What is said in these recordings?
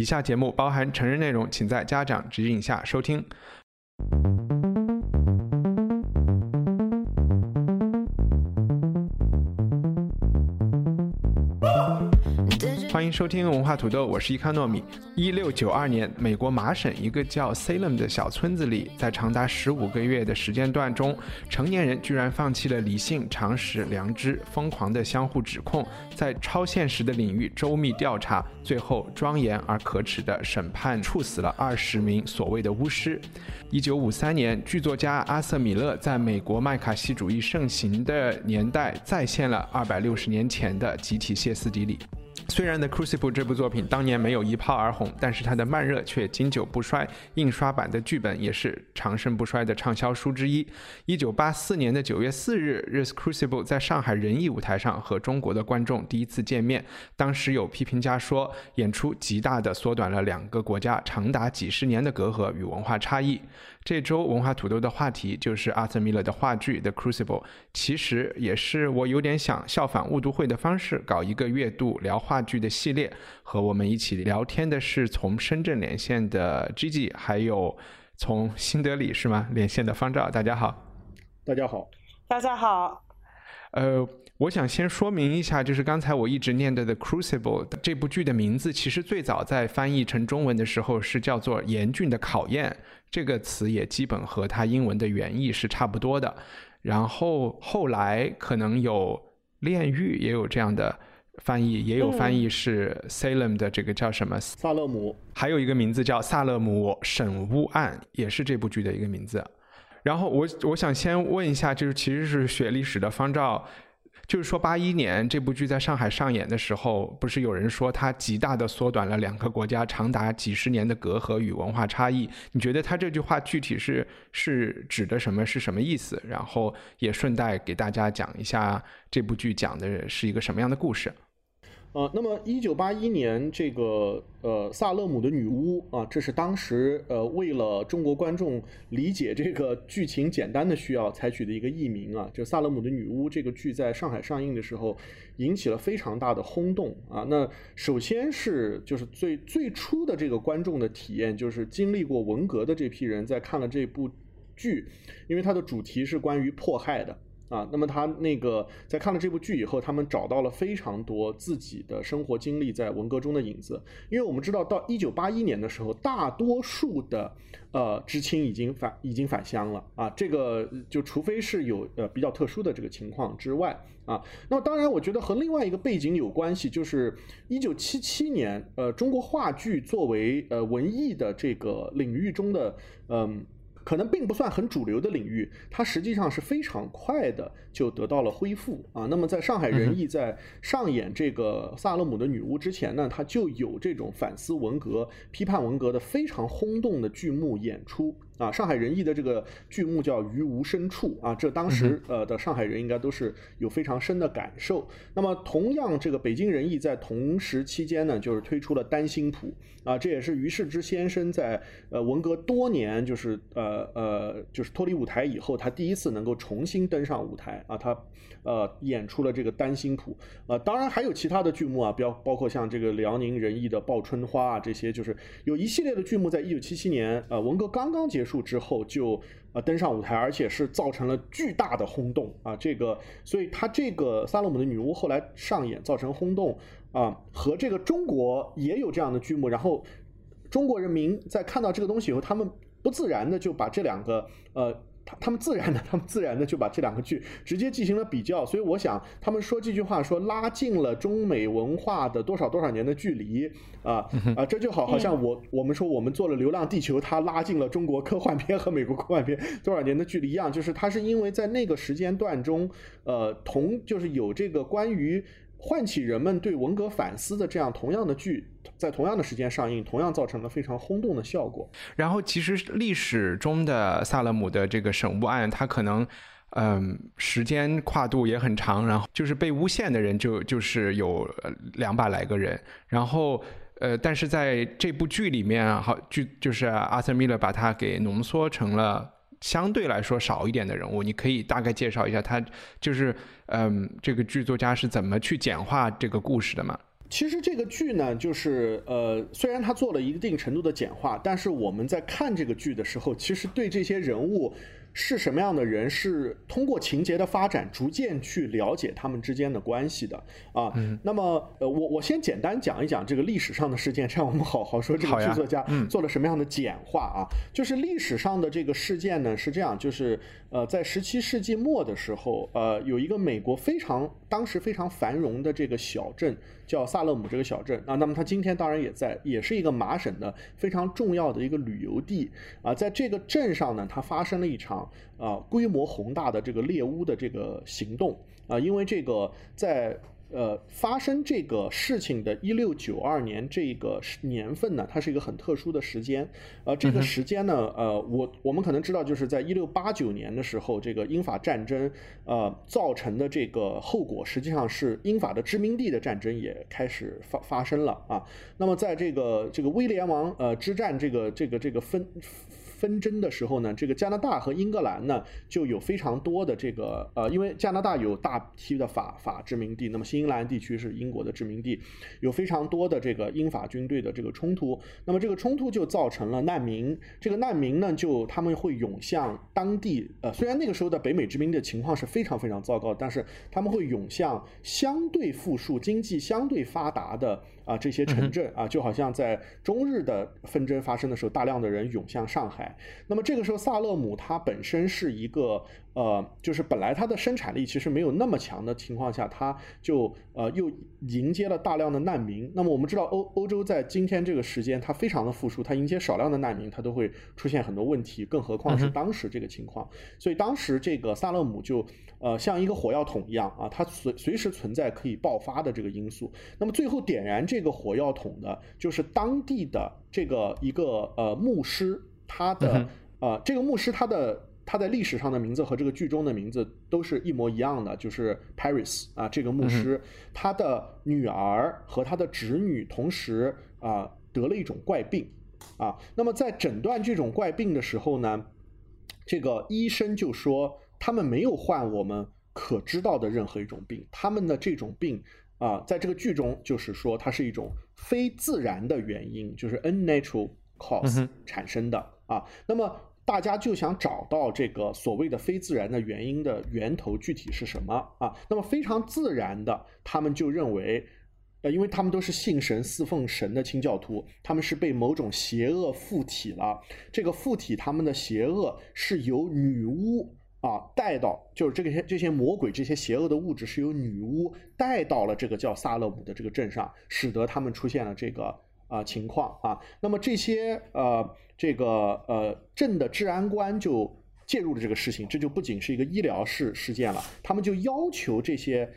以下节目包含成人内容，请在家长指引下收听。欢迎收听文化土豆，我是伊康糯米。一六九二年，美国麻省一个叫 Salem 的小村子里，在长达十五个月的时间段中，成年人居然放弃了理性、常识、良知，疯狂的相互指控，在超现实的领域周密调查，最后庄严而可耻的审判，处死了二十名所谓的巫师。一九五三年，剧作家阿瑟·米勒在美国麦卡锡主义盛行的年代，再现了二百六十年前的集体歇斯底里。虽然《The Crucible》这部作品当年没有一炮而红，但是它的慢热却经久不衰。印刷版的剧本也是长盛不衰的畅销书之一。一九八四年的九月四日，《The Crucible》在上海人艺舞台上和中国的观众第一次见面。当时有批评家说，演出极大地缩短了两个国家长达几十年的隔阂与文化差异。这周文化土豆的话题就是阿瑟·米勒的话剧《The Crucible》，其实也是我有点想效仿误读会的方式，搞一个月度聊话剧的系列。和我们一起聊天的是从深圳连线的 Gigi，还有从新德里是吗连线的方照。大家好，大家好，大家好。呃，我想先说明一下，就是刚才我一直念的《The Crucible》这部剧的名字，其实最早在翻译成中文的时候是叫做《严峻的考验》，这个词也基本和它英文的原意是差不多的。然后后来可能有炼狱也有这样的翻译，也有翻译是 Salem 的这个叫什么萨勒姆，还有一个名字叫萨勒姆审巫案，也是这部剧的一个名字。然后我我想先问一下，就是其实是学历史的方照，就是说八一年这部剧在上海上演的时候，不是有人说它极大的缩短了两个国家长达几十年的隔阂与文化差异？你觉得他这句话具体是是指的什么？是什么意思？然后也顺带给大家讲一下这部剧讲的是一个什么样的故事？呃，那么一九八一年这个呃萨勒姆的女巫啊，这是当时呃为了中国观众理解这个剧情简单的需要采取的一个译名啊。就萨勒姆的女巫这个剧在上海上映的时候，引起了非常大的轰动啊。那首先是就是最最初的这个观众的体验，就是经历过文革的这批人在看了这部剧，因为它的主题是关于迫害的。啊，那么他那个在看了这部剧以后，他们找到了非常多自己的生活经历在文革中的影子。因为我们知道，到一九八一年的时候，大多数的呃知青已经返已经返乡了啊。这个就除非是有呃比较特殊的这个情况之外啊。那么当然，我觉得和另外一个背景有关系，就是一九七七年，呃，中国话剧作为呃文艺的这个领域中的嗯。可能并不算很主流的领域，它实际上是非常快的就得到了恢复啊。那么在上海人艺在上演这个萨勒姆的女巫之前呢，它就有这种反思文革、批判文革的非常轰动的剧目演出。啊，上海人艺的这个剧目叫《于无声处》啊，这当时呃的上海人应该都是有非常深的感受。那么同样，这个北京人艺在同时期间呢，就是推出了《单心谱》啊，这也是于世之先生在呃文革多年就是呃呃就是脱离舞台以后，他第一次能够重新登上舞台啊，他呃演出了这个《丹心谱》呃，当然还有其他的剧目啊，比较包括像这个辽宁人艺的《报春花》啊，这些就是有一系列的剧目，在一九七七年呃文革刚刚结束。之后就呃登上舞台，而且是造成了巨大的轰动啊！这个，所以他这个萨勒姆的女巫后来上演造成轰动啊，和这个中国也有这样的剧目，然后中国人民在看到这个东西以后，他们不自然的就把这两个呃。他们自然的，他们自然的就把这两个剧直接进行了比较，所以我想他们说这句话说拉近了中美文化的多少多少年的距离啊啊，这就好好像我我们说我们做了《流浪地球》，它拉近了中国科幻片和美国科幻片多少年的距离一样，就是它是因为在那个时间段中，呃，同就是有这个关于。唤起人们对文革反思的这样同样的剧，在同样的时间上映，同样造成了非常轰动的效果。然后，其实历史中的萨勒姆的这个审误案，它可能，嗯，时间跨度也很长。然后，就是被诬陷的人就就是有两百来个人。然后，呃，但是在这部剧里面，好剧就是阿瑟米勒把它给浓缩成了。相对来说少一点的人物，你可以大概介绍一下他，就是，嗯，这个剧作家是怎么去简化这个故事的吗？其实这个剧呢，就是呃，虽然它做了一定程度的简化，但是我们在看这个剧的时候，其实对这些人物。是什么样的人？是通过情节的发展，逐渐去了解他们之间的关系的啊。那么，呃，我我先简单讲一讲这个历史上的事件，这样我们好好说这个剧作家做了什么样的简化啊。就是历史上的这个事件呢，是这样，就是呃，在十七世纪末的时候，呃，有一个美国非常当时非常繁荣的这个小镇。叫萨勒姆这个小镇啊，那么它今天当然也在，也是一个麻省的非常重要的一个旅游地啊，在这个镇上呢，它发生了一场啊规模宏大的这个猎巫的这个行动啊，因为这个在。呃，发生这个事情的一六九二年这个年份呢，它是一个很特殊的时间。呃，这个时间呢，呃，我我们可能知道，就是在一六八九年的时候，这个英法战争呃造成的这个后果，实际上是英法的殖民地的战争也开始发发生了啊。那么在这个这个威廉王呃之战这个这个这个分。纷争的时候呢，这个加拿大和英格兰呢就有非常多的这个呃，因为加拿大有大批的法法殖民地，那么新英兰地区是英国的殖民地，有非常多的这个英法军队的这个冲突，那么这个冲突就造成了难民，这个难民呢就他们会涌向当地，呃，虽然那个时候的北美殖民的情况是非常非常糟糕，但是他们会涌向相对富庶、经济相对发达的。啊，这些城镇啊，就好像在中日的纷争发生的时候，大量的人涌向上海。那么这个时候，萨勒姆它本身是一个。呃，就是本来它的生产力其实没有那么强的情况下，它就呃又迎接了大量的难民。那么我们知道欧欧洲在今天这个时间，它非常的富庶，它迎接少量的难民，它都会出现很多问题，更何况是当时这个情况。所以当时这个萨勒姆就呃像一个火药桶一样啊，它随随时存在可以爆发的这个因素。那么最后点燃这个火药桶的，就是当地的这个一个呃牧师，他的呃这个牧师他的。他在历史上的名字和这个剧中的名字都是一模一样的，就是 Paris 啊，这个牧师，他的女儿和他的侄女同时啊得了一种怪病啊。那么在诊断这种怪病的时候呢，这个医生就说他们没有患我们可知道的任何一种病，他们的这种病啊，在这个剧中就是说它是一种非自然的原因，就是 unnatural cause 产生的啊。那么大家就想找到这个所谓的非自然的原因的源头具体是什么啊？那么非常自然的，他们就认为，呃，因为他们都是信神、侍奉神的清教徒，他们是被某种邪恶附体了。这个附体他们的邪恶是由女巫啊带到，就是这些这些魔鬼、这些邪恶的物质是由女巫带到了这个叫萨勒姆的这个镇上，使得他们出现了这个啊情况啊。那么这些呃。这个呃镇的治安官就介入了这个事情，这就不仅是一个医疗事事件了，他们就要求这些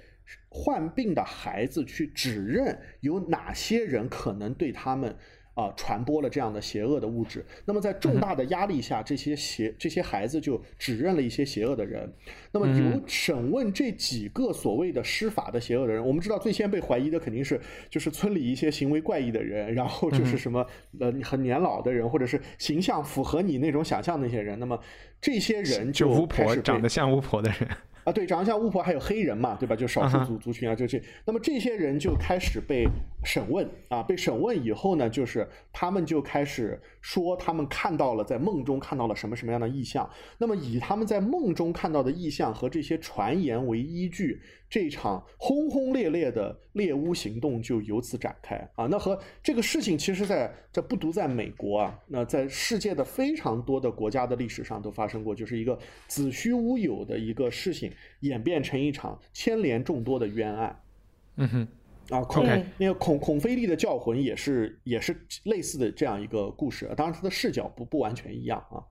患病的孩子去指认有哪些人可能对他们。啊，传播了这样的邪恶的物质。那么在重大的压力下，这些邪这些孩子就指认了一些邪恶的人。那么由审问这几个所谓的施法的邪恶的人，我们知道最先被怀疑的肯定是就是村里一些行为怪异的人，然后就是什么呃很年老的人，或者是形象符合你那种想象那些人。那么这些人就巫婆长得像巫婆的人。啊，对，长得像巫婆，还有黑人嘛，对吧？就少数族族群啊，就这。那么这些人就开始被审问啊，被审问以后呢，就是他们就开始说他们看到了在梦中看到了什么什么样的意象。那么以他们在梦中看到的意象和这些传言为依据。这场轰轰烈烈的猎巫行动就由此展开啊！那和这个事情，其实在这不独在美国啊，那在世界的非常多的国家的历史上都发生过，就是一个子虚乌有的一个事情，演变成一场牵连众多的冤案。嗯哼，啊，孔那个孔孔飞利的教魂也是也是类似的这样一个故事，当然他的视角不不完全一样啊。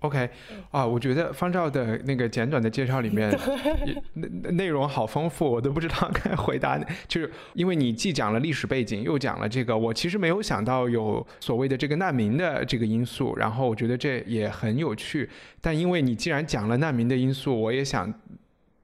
OK，啊，我觉得方照的那个简短的介绍里面，内内容好丰富，我都不知道该 回答。就是因为你既讲了历史背景，又讲了这个，我其实没有想到有所谓的这个难民的这个因素，然后我觉得这也很有趣。但因为你既然讲了难民的因素，我也想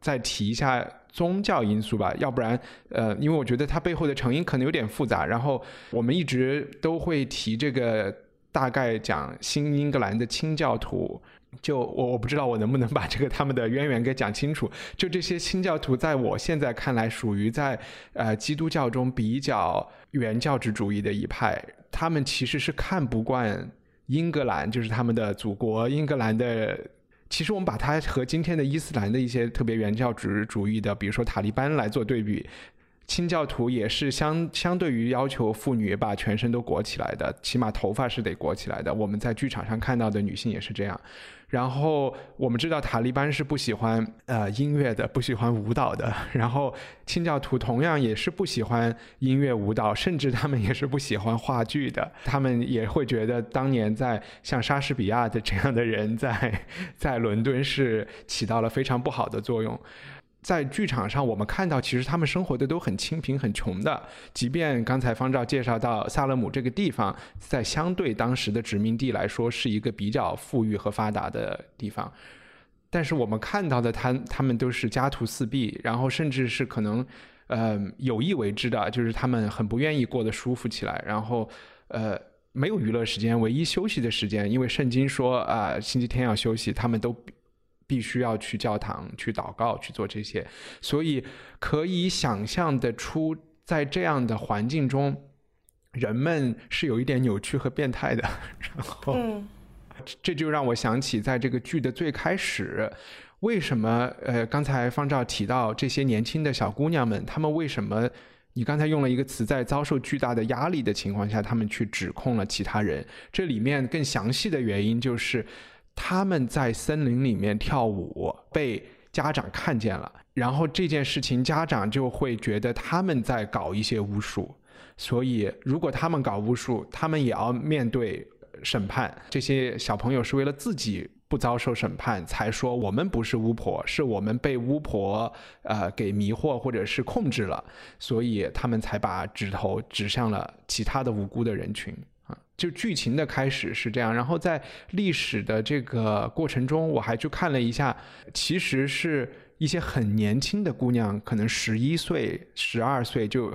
再提一下宗教因素吧，要不然，呃，因为我觉得它背后的成因可能有点复杂。然后我们一直都会提这个。大概讲新英格兰的清教徒，就我我不知道我能不能把这个他们的渊源给讲清楚。就这些清教徒，在我现在看来，属于在呃基督教中比较原教旨主义的一派。他们其实是看不惯英格兰，就是他们的祖国英格兰的。其实我们把它和今天的伊斯兰的一些特别原教旨主义的，比如说塔利班来做对比。清教徒也是相相对于要求妇女把全身都裹起来的，起码头发是得裹起来的。我们在剧场上看到的女性也是这样。然后我们知道塔利班是不喜欢呃音乐的，不喜欢舞蹈的。然后清教徒同样也是不喜欢音乐舞蹈，甚至他们也是不喜欢话剧的。他们也会觉得当年在像莎士比亚的这样的人在在伦敦是起到了非常不好的作用。在剧场上，我们看到其实他们生活的都很清贫、很穷的。即便刚才方照介绍到萨勒姆这个地方，在相对当时的殖民地来说，是一个比较富裕和发达的地方，但是我们看到的他他们都是家徒四壁，然后甚至是可能呃有意为之的，就是他们很不愿意过得舒服起来，然后呃没有娱乐时间，唯一休息的时间，因为圣经说啊星期天要休息，他们都。必须要去教堂去祷告去做这些，所以可以想象得出，在这样的环境中，人们是有一点扭曲和变态的。然后，这就让我想起，在这个剧的最开始，为什么呃，刚才方照提到这些年轻的小姑娘们，她们为什么？你刚才用了一个词，在遭受巨大的压力的情况下，她们去指控了其他人。这里面更详细的原因就是。他们在森林里面跳舞，被家长看见了，然后这件事情家长就会觉得他们在搞一些巫术，所以如果他们搞巫术，他们也要面对审判。这些小朋友是为了自己不遭受审判，才说我们不是巫婆，是我们被巫婆呃给迷惑或者是控制了，所以他们才把指头指向了其他的无辜的人群。就剧情的开始是这样，然后在历史的这个过程中，我还去看了一下，其实是一些很年轻的姑娘，可能十一岁、十二岁就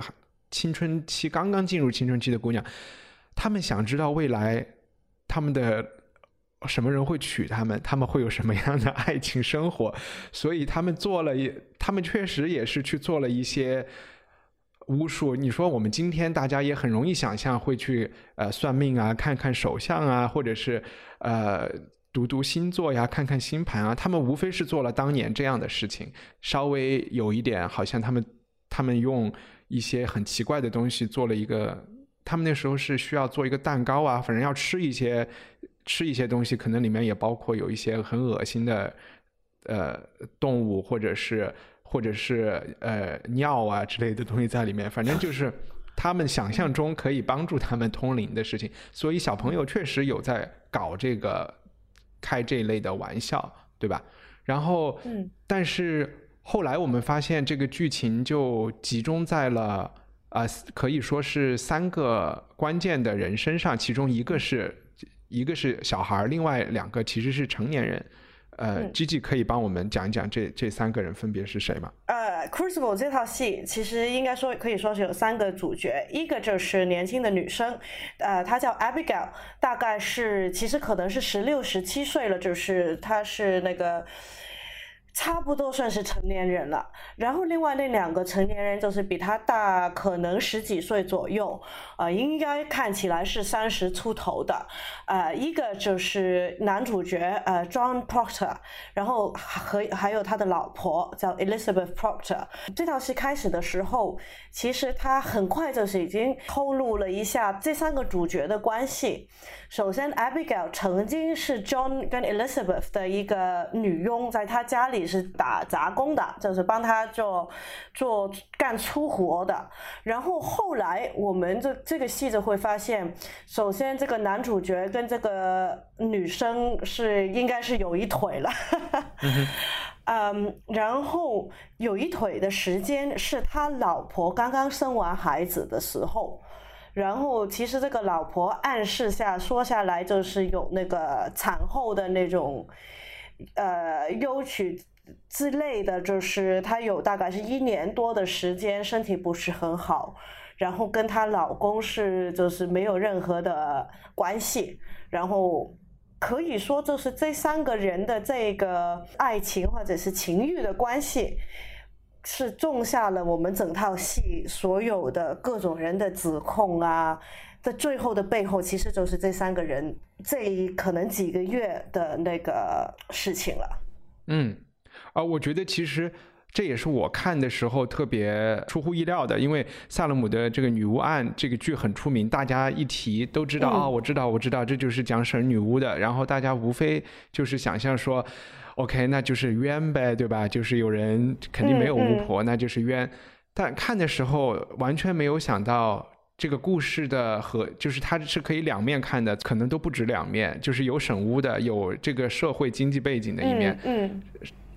青春期刚刚进入青春期的姑娘，她们想知道未来他们的什么人会娶她们，他们会有什么样的 爱情生活，所以他们做了一，他们确实也是去做了一些。巫术，你说我们今天大家也很容易想象会去呃算命啊，看看手相啊，或者是呃读读星座呀，看看星盘啊，他们无非是做了当年这样的事情，稍微有一点好像他们他们用一些很奇怪的东西做了一个，他们那时候是需要做一个蛋糕啊，反正要吃一些吃一些东西，可能里面也包括有一些很恶心的呃动物或者是。或者是呃尿啊之类的东西在里面，反正就是 他们想象中可以帮助他们通灵的事情，所以小朋友确实有在搞这个开这一类的玩笑，对吧？然后，但是后来我们发现这个剧情就集中在了啊，可以说是三个关键的人身上，其中一个是一个是小孩，另外两个其实是成年人。呃，Gigi 可以帮我们讲一讲这这三个人分别是谁吗？呃，Crucible 这套戏其实应该说可以说是有三个主角，一个就是年轻的女生，呃，她叫 Abigail，大概是其实可能是十六、十七岁了，就是她是那个。差不多算是成年人了，然后另外那两个成年人就是比他大，可能十几岁左右，呃，应该看起来是三十出头的，呃，一个就是男主角，呃，John Proctor，然后和还有他的老婆叫 Elizabeth Proctor。这套戏开始的时候，其实他很快就是已经透露了一下这三个主角的关系。首先，Abigail 曾经是 John 跟 Elizabeth 的一个女佣，在他家里。是打杂工的，就是帮他做做干粗活的。然后后来我们这这个戏就会发现，首先这个男主角跟这个女生是应该是有一腿了。嗯，然后有一腿的时间是他老婆刚刚生完孩子的时候，然后其实这个老婆暗示下说下来就是有那个产后的那种呃忧郁之类的，就是她有大概是一年多的时间身体不是很好，然后跟她老公是就是没有任何的关系，然后。可以说，就是这三个人的这个爱情或者是情欲的关系，是种下了我们整套戏所有的各种人的指控啊。在最后的背后，其实就是这三个人这可能几个月的那个事情了。嗯，啊，我觉得其实。这也是我看的时候特别出乎意料的，因为萨勒姆的这个女巫案这个剧很出名，大家一提都知道啊，我知道，我知道，这就是讲神女巫的。然后大家无非就是想象说，OK，那就是冤呗，对吧？就是有人肯定没有巫婆，那就是冤。但看的时候完全没有想到这个故事的和就是它是可以两面看的，可能都不止两面，就是有神巫的，有这个社会经济背景的一面。嗯。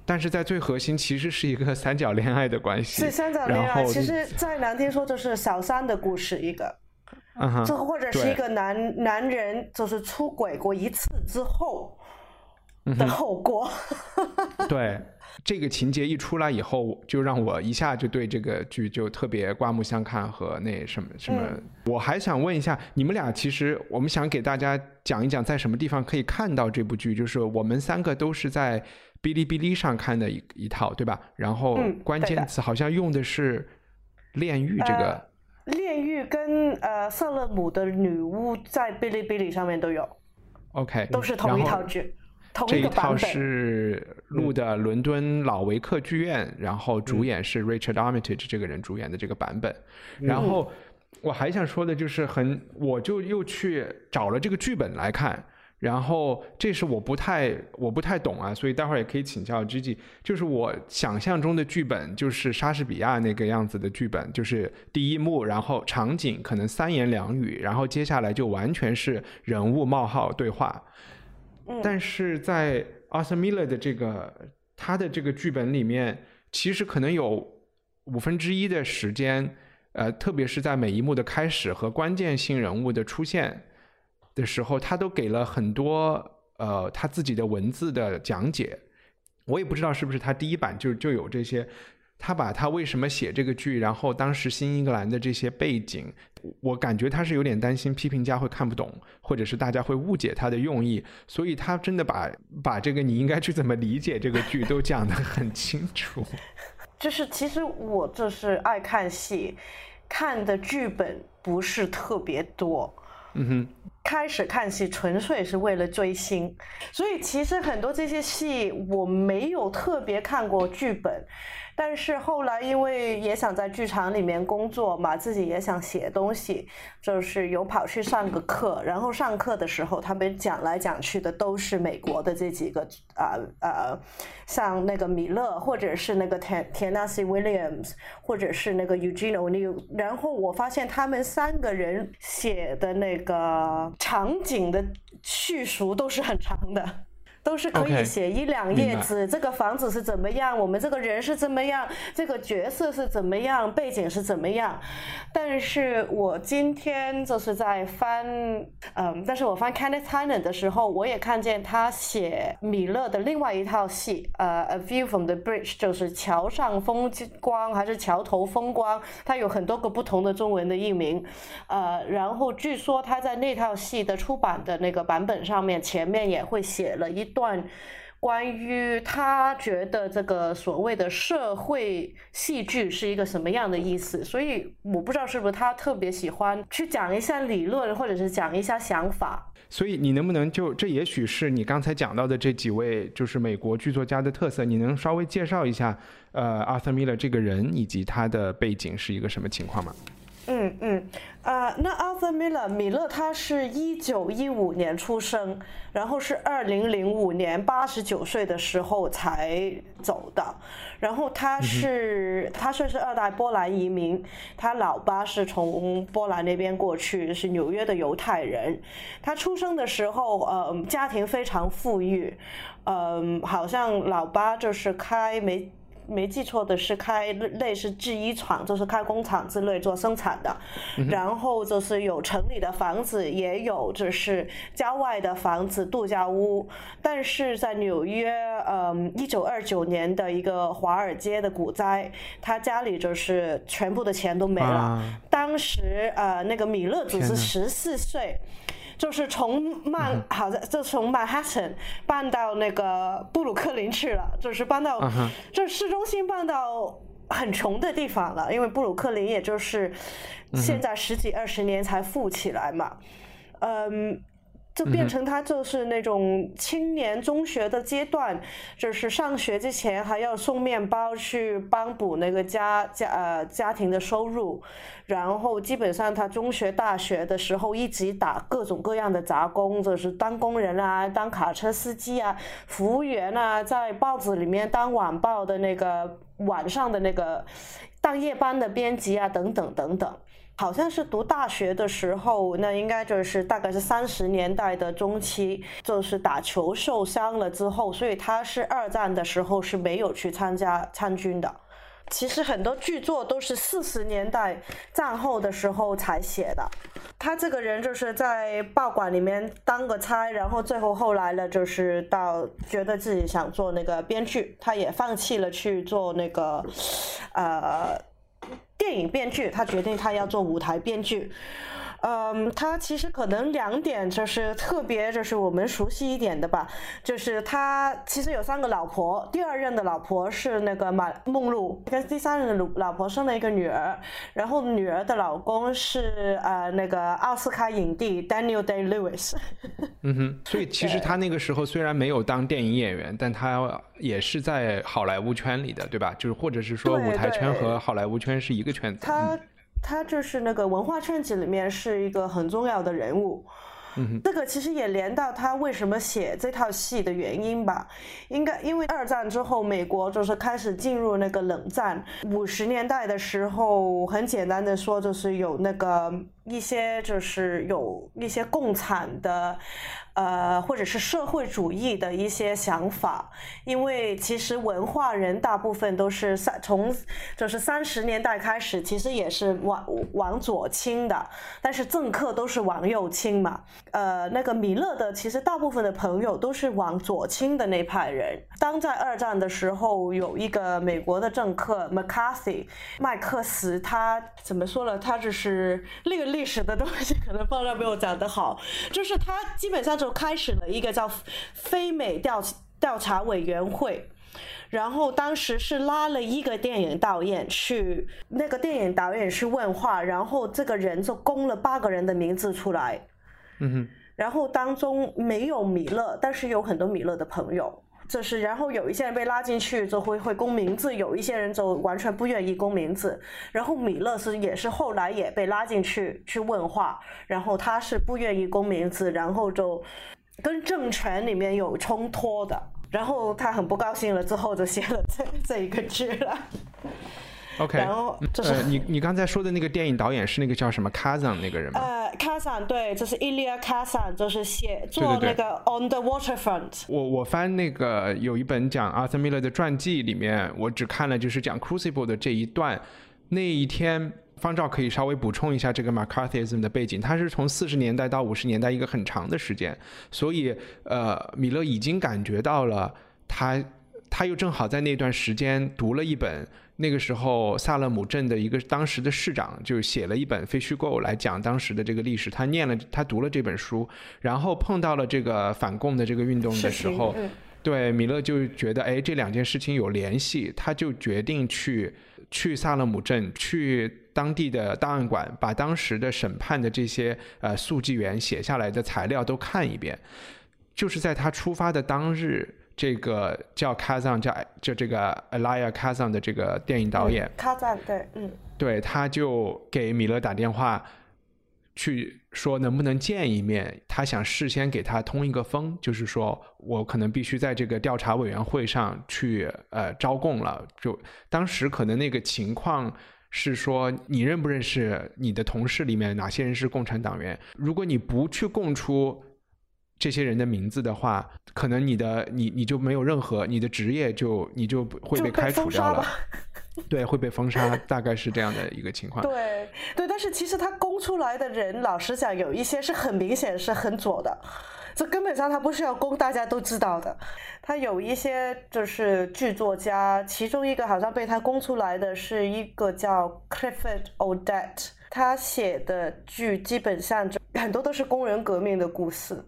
但是在最核心，其实是一个三角恋爱的关系。是三角恋爱，其实再难听说就是小三的故事一个，这或者是一个男男人就是出轨过一次之后的后果。对，这个情节一出来以后，就让我一下就对这个剧就特别刮目相看和那什么什么。我还想问一下，你们俩其实我们想给大家讲一讲，在什么地方可以看到这部剧？就是我们三个都是在。哔哩哔哩上看的一一套，对吧？然后关键词好像用的是“炼狱”这个。炼狱跟呃瑟勒姆的女巫在哔哩哔哩上面都有。OK，都是同一套剧，同一个版本。这一套是录的伦敦老维克剧院，然后主演是 Richard Armitage 这个人主演的这个版本。然后我还想说的就是很，我就又去找了这个剧本来看。然后这是我不太我不太懂啊，所以待会儿也可以请教 Gigi。就是我想象中的剧本，就是莎士比亚那个样子的剧本，就是第一幕，然后场景可能三言两语，然后接下来就完全是人物冒号对话。但是在 Arthur Miller 的这个他的这个剧本里面，其实可能有五分之一的时间，呃，特别是在每一幕的开始和关键性人物的出现。的时候，他都给了很多呃他自己的文字的讲解，我也不知道是不是他第一版就就有这些，他把他为什么写这个剧，然后当时新英格兰的这些背景，我感觉他是有点担心批评家会看不懂，或者是大家会误解他的用意，所以他真的把把这个你应该去怎么理解这个剧都讲得很清楚。就是其实我这是爱看戏，看的剧本不是特别多。嗯哼，开始看戏纯粹是为了追星，所以其实很多这些戏我没有特别看过剧本。但是后来，因为也想在剧场里面工作嘛，自己也想写东西，就是有跑去上个课。然后上课的时候，他们讲来讲去的都是美国的这几个啊呃，像那个米勒，或者是那个田田纳西 Williams，或者是那个 Eugene O'Neill。然后我发现他们三个人写的那个场景的叙述都是很长的。都是可以写一两页纸，这个房子是怎么样，我们这个人是怎么样，这个角色是怎么样，背景是怎么样。但是我今天就是在翻，嗯，但是我翻 Kenneth t y n e r 的时候，我也看见他写米勒的另外一套戏，呃，A View from the Bridge，就是桥上风光还是桥头风光，它有很多个不同的中文的译名，呃，然后据说他在那套戏的出版的那个版本上面，前面也会写了一。段关于他觉得这个所谓的社会戏剧是一个什么样的意思，所以我不知道是不是他特别喜欢去讲一下理论，或者是讲一下想法。所以你能不能就这也许是你刚才讲到的这几位就是美国剧作家的特色，你能稍微介绍一下呃阿瑟米勒这个人以及他的背景是一个什么情况吗？嗯嗯，呃那那 Arthur Miller 米勒他是一九一五年出生，然后是二零零五年八十九岁的时候才走的。然后他是他算是二代波兰移民，他老爸是从波兰那边过去，是纽约的犹太人。他出生的时候，呃，家庭非常富裕，嗯，好像老爸就是开煤。没记错的是开类似制衣厂，就是开工厂之类做生产的，然后就是有城里的房子，也有就是郊外的房子度假屋。但是在纽约，嗯，一九二九年的一个华尔街的股灾，他家里就是全部的钱都没了。当时呃，那个米勒只是十四岁。就是从曼，好像就从曼哈顿搬到那个布鲁克林去了，就是搬到，就市中心搬到很穷的地方了，因为布鲁克林也就是现在十几二十年才富起来嘛，嗯。就变成他就是那种青年中学的阶段，就是上学之前还要送面包去帮补那个家家呃家庭的收入，然后基本上他中学大学的时候一直打各种各样的杂工，就是当工人啊，当卡车司机啊，服务员啊，在报纸里面当晚报的那个晚上的那个当夜班的编辑啊，等等等等。好像是读大学的时候，那应该就是大概是三十年代的中期，就是打球受伤了之后，所以他是二战的时候是没有去参加参军的。其实很多剧作都是四十年代战后的时候才写的。他这个人就是在报馆里面当个差，然后最后后来呢，就是到觉得自己想做那个编剧，他也放弃了去做那个，呃。电影编剧，他决定他要做舞台编剧。嗯，他其实可能两点就是特别，就是我们熟悉一点的吧。就是他其实有三个老婆，第二任的老婆是那个马梦露，跟第三任的老婆生了一个女儿，然后女儿的老公是呃那个奥斯卡影帝 Daniel Day Lewis。嗯哼，所以其实他那个时候虽然没有当电影演员，但他也是在好莱坞圈里的，对吧？就是或者是说舞台圈和好莱坞圈是一个圈子。他。他就是那个文化圈子里面是一个很重要的人物，这个其实也连到他为什么写这套戏的原因吧。应该因为二战之后，美国就是开始进入那个冷战。五十年代的时候，很简单的说，就是有那个一些就是有一些共产的。呃，或者是社会主义的一些想法，因为其实文化人大部分都是三从就是三十年代开始，其实也是往往左倾的，但是政客都是往右倾嘛。呃，那个米勒的其实大部分的朋友都是往左倾的那派人。当在二战的时候，有一个美国的政客 McCarthy 麦克斯，他怎么说呢？他就是那个历史的东西可能不知道没有讲得好，就是他基本上。就开始了一个叫非美调调查委员会，然后当时是拉了一个电影导演去，那个电影导演去问话，然后这个人就供了八个人的名字出来，嗯哼，然后当中没有米勒，但是有很多米勒的朋友，就是然后有一些人被拉进去就会会公名字，有一些人就完全不愿意公名字，然后米勒斯也是后来也被拉进去去问话，然后他是不愿意公名字，然后就。跟政权里面有冲突的，然后他很不高兴了，之后就写了这这一个剧了。OK，然后就是你你刚才说的那个电影导演是那个叫什么 Kazan 那个人吗？呃，Kazan 对，就是 Ilya Kazan，就是写做那个 On the Waterfront。我我翻那个有一本讲 Arthur Miller 的传记里面，我只看了就是讲 Crucible 的这一段，那一天。方照可以稍微补充一下这个 McCarthyism 的背景，它是从四十年代到五十年代一个很长的时间，所以呃，米勒已经感觉到了，他他又正好在那段时间读了一本，那个时候萨勒姆镇的一个当时的市长就写了一本非虚构来讲当时的这个历史，他念了他读了这本书，然后碰到了这个反共的这个运动的时候，对米勒就觉得哎这两件事情有联系，他就决定去去萨勒姆镇去。当地的档案馆把当时的审判的这些呃速记员写下来的材料都看一遍，就是在他出发的当日，这个叫 Kazan 叫就这个 Elia Kazan 的这个电影导演，Kazan 对，嗯，对，他就给米勒打电话，去说能不能见一面，他想事先给他通一个风，就是说我可能必须在这个调查委员会上去呃招供了。就当时可能那个情况是说，你认不认识你的同事里面哪些人是共产党员？如果你不去供出这些人的名字的话，可能你的你你就没有任何你的职业就你就会被开除掉了。对，会被封杀，大概是这样的一个情况。对，对，但是其实他供出来的人，老实讲，有一些是很明显是很左的，这根本上他不需要供，大家都知道的。他有一些就是剧作家，其中一个好像被他供出来的是一个叫 Clifford Odette，他写的剧基本上就很多都是工人革命的故事。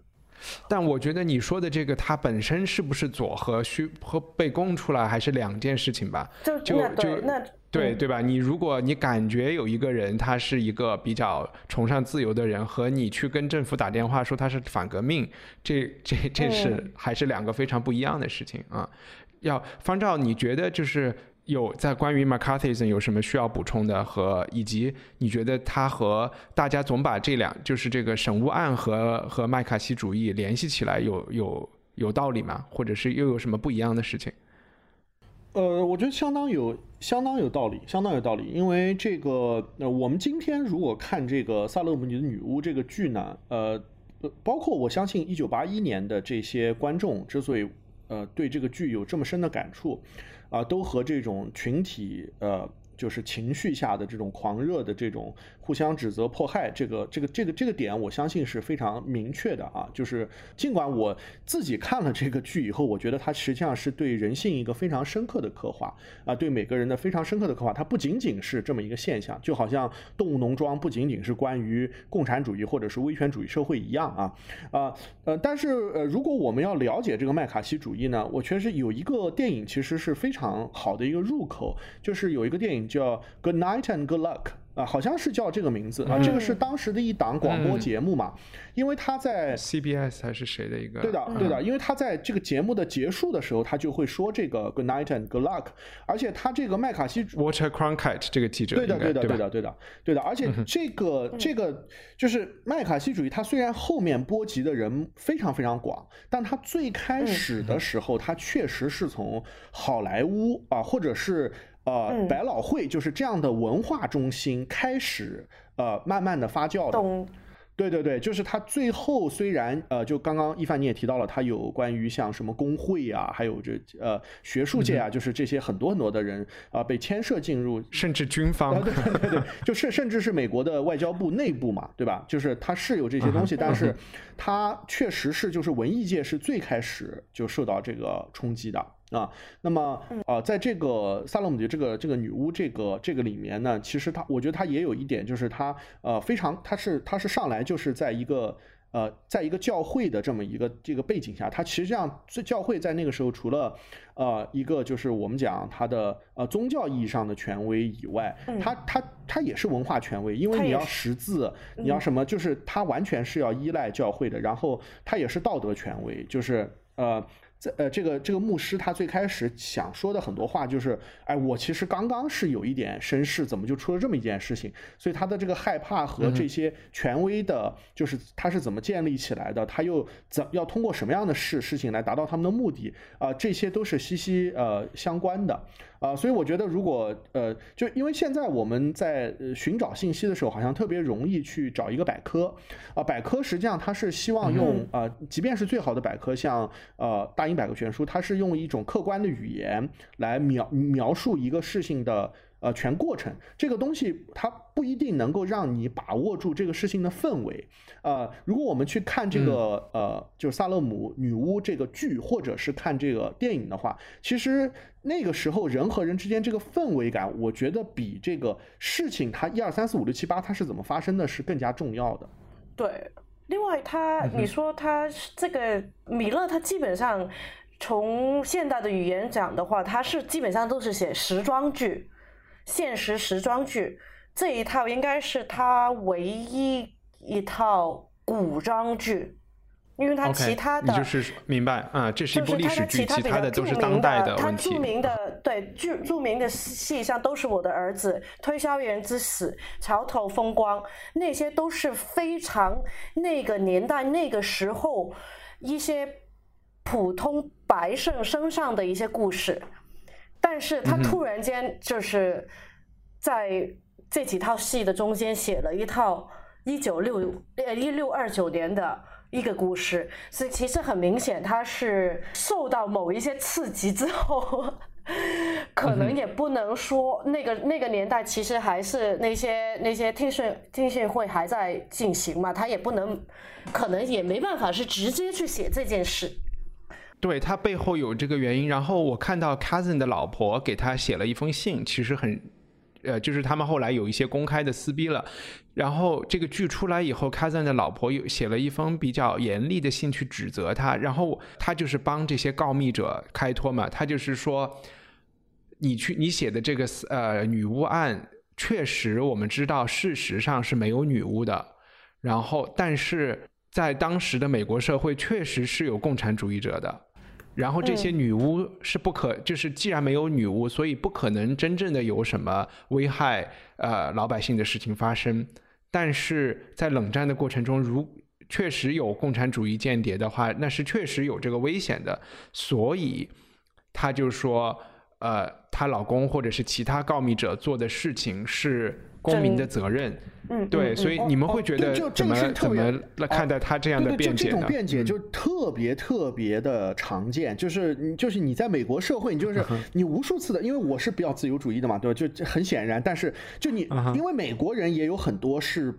但我觉得你说的这个，它本身是不是左和虚和被供出来，还是两件事情吧？就就就那对对吧？你如果你感觉有一个人他是一个比较崇尚自由的人，和你去跟政府打电话说他是反革命，这这这是还是两个非常不一样的事情啊。要方照，你觉得就是？有在关于 McCarthyism 有什么需要补充的和以及你觉得他和大家总把这两就是这个审巫案和和麦卡锡主义联系起来有有有道理吗？或者是又有什么不一样的事情？呃，我觉得相当有相当有道理，相当有道理。因为这个，呃，我们今天如果看这个《萨勒姆尼的女巫》这个剧呢，呃，包括我相信一九八一年的这些观众之所以呃对这个剧有这么深的感触。啊，都和这种群体呃，就是情绪下的这种狂热的这种。互相指责迫害，这个这个这个这个点，我相信是非常明确的啊。就是尽管我自己看了这个剧以后，我觉得它实际上是对人性一个非常深刻的刻画啊，对每个人的非常深刻的刻画。它不仅仅是这么一个现象，就好像动物农庄不仅仅是关于共产主义或者是威权主义社会一样啊啊呃。但是呃，如果我们要了解这个麦卡锡主义呢，我确实有一个电影其实是非常好的一个入口，就是有一个电影叫《Good Night and Good Luck》。啊，好像是叫这个名字啊，这个是当时的一档广播节目嘛，因为他在 CBS 还是谁的一个？对的，对的，因为他在这个节目的结束的时候，他就会说这个 Good night and good luck，而且他这个麦卡锡 Walter Cronkite 这个记者，对的，对的，对的，对的，对的，而且这个这个就是麦卡锡主义，它虽然后面波及的人非常非常广，但它最开始的时候，它确实是从好莱坞啊，或者是。呃，百老汇就是这样的文化中心开始，呃，慢慢的发酵的。对对对，就是它最后虽然呃，就刚刚一凡你也提到了，它有关于像什么工会啊，还有这呃学术界啊，就是这些很多很多的人啊被牵涉进入，甚至军方，对对对，就是甚至是美国的外交部内部嘛，对吧？就是它是有这些东西，但是它确实是就是文艺界是最开始就受到这个冲击的。啊，那么呃，在这个萨勒姆的这个这个女巫这个这个里面呢，其实她，我觉得她也有一点，就是她呃非常，她是她是上来就是在一个呃，在一个教会的这么一个这个背景下，她实际上这教会在那个时候除了呃一个就是我们讲它的呃宗教意义上的权威以外，它它它也是文化权威，因为你要识字，你要什么，就是它完全是要依赖教会的，然后它也是道德权威，就是呃。呃，这个这个牧师他最开始想说的很多话就是，哎，我其实刚刚是有一点身世，怎么就出了这么一件事情？所以他的这个害怕和这些权威的，就是他是怎么建立起来的，他又怎要通过什么样的事事情来达到他们的目的啊？这些都是息息呃相关的。啊，所以我觉得，如果呃，就因为现在我们在寻找信息的时候，好像特别容易去找一个百科啊。百科实际上它是希望用啊，即便是最好的百科，像呃大英百科全书，它是用一种客观的语言来描描述一个事情的。呃，全过程这个东西它不一定能够让你把握住这个事情的氛围。呃，如果我们去看这个呃，就是萨勒姆女巫这个剧，或者是看这个电影的话，其实那个时候人和人之间这个氛围感，我觉得比这个事情它一二三四五六七八它是怎么发生的是更加重要的。对，另外他你说他这个米勒，他基本上从现代的语言讲的话，他是基本上都是写时装剧。现实时装剧这一套应该是他唯一一套古装剧，因为他其他的，你就是明白啊，这是一部历史剧，其他的都是当代的他著名的对著著名的戏像都是我的儿子、推销员之死、桥头风光，那些都是非常那个年代那个时候一些普通白圣身上的一些故事，但是他突然间就是在这几套戏的中间写了一套一九六呃一六二九年的。一个故事，所以其实很明显，他是受到某一些刺激之后，可能也不能说那个那个年代其实还是那些那些听训听训会还在进行嘛，他也不能，可能也没办法是直接去写这件事。对他背后有这个原因，然后我看到 Cousin 的老婆给他写了一封信，其实很。呃，就是他们后来有一些公开的撕逼了，然后这个剧出来以后，Cousin 的老婆有写了一封比较严厉的信去指责他，然后他就是帮这些告密者开脱嘛，他就是说，你去你写的这个呃女巫案，确实我们知道事实上是没有女巫的，然后但是在当时的美国社会确实是有共产主义者的。然后这些女巫是不可，就是既然没有女巫，所以不可能真正的有什么危害呃老百姓的事情发生。但是在冷战的过程中，如确实有共产主义间谍的话，那是确实有这个危险的。所以她就说，呃，她老公或者是其他告密者做的事情是。公民的责任，嗯，对，所以你们会觉得怎么怎么来看待他这样的辩解呢？这种辩解就特别特别的常见，就是就是你在美国社会，你就是你无数次的，因为我是比较自由主义的嘛，对吧？就很显然，但是就你，因为美国人也有很多是。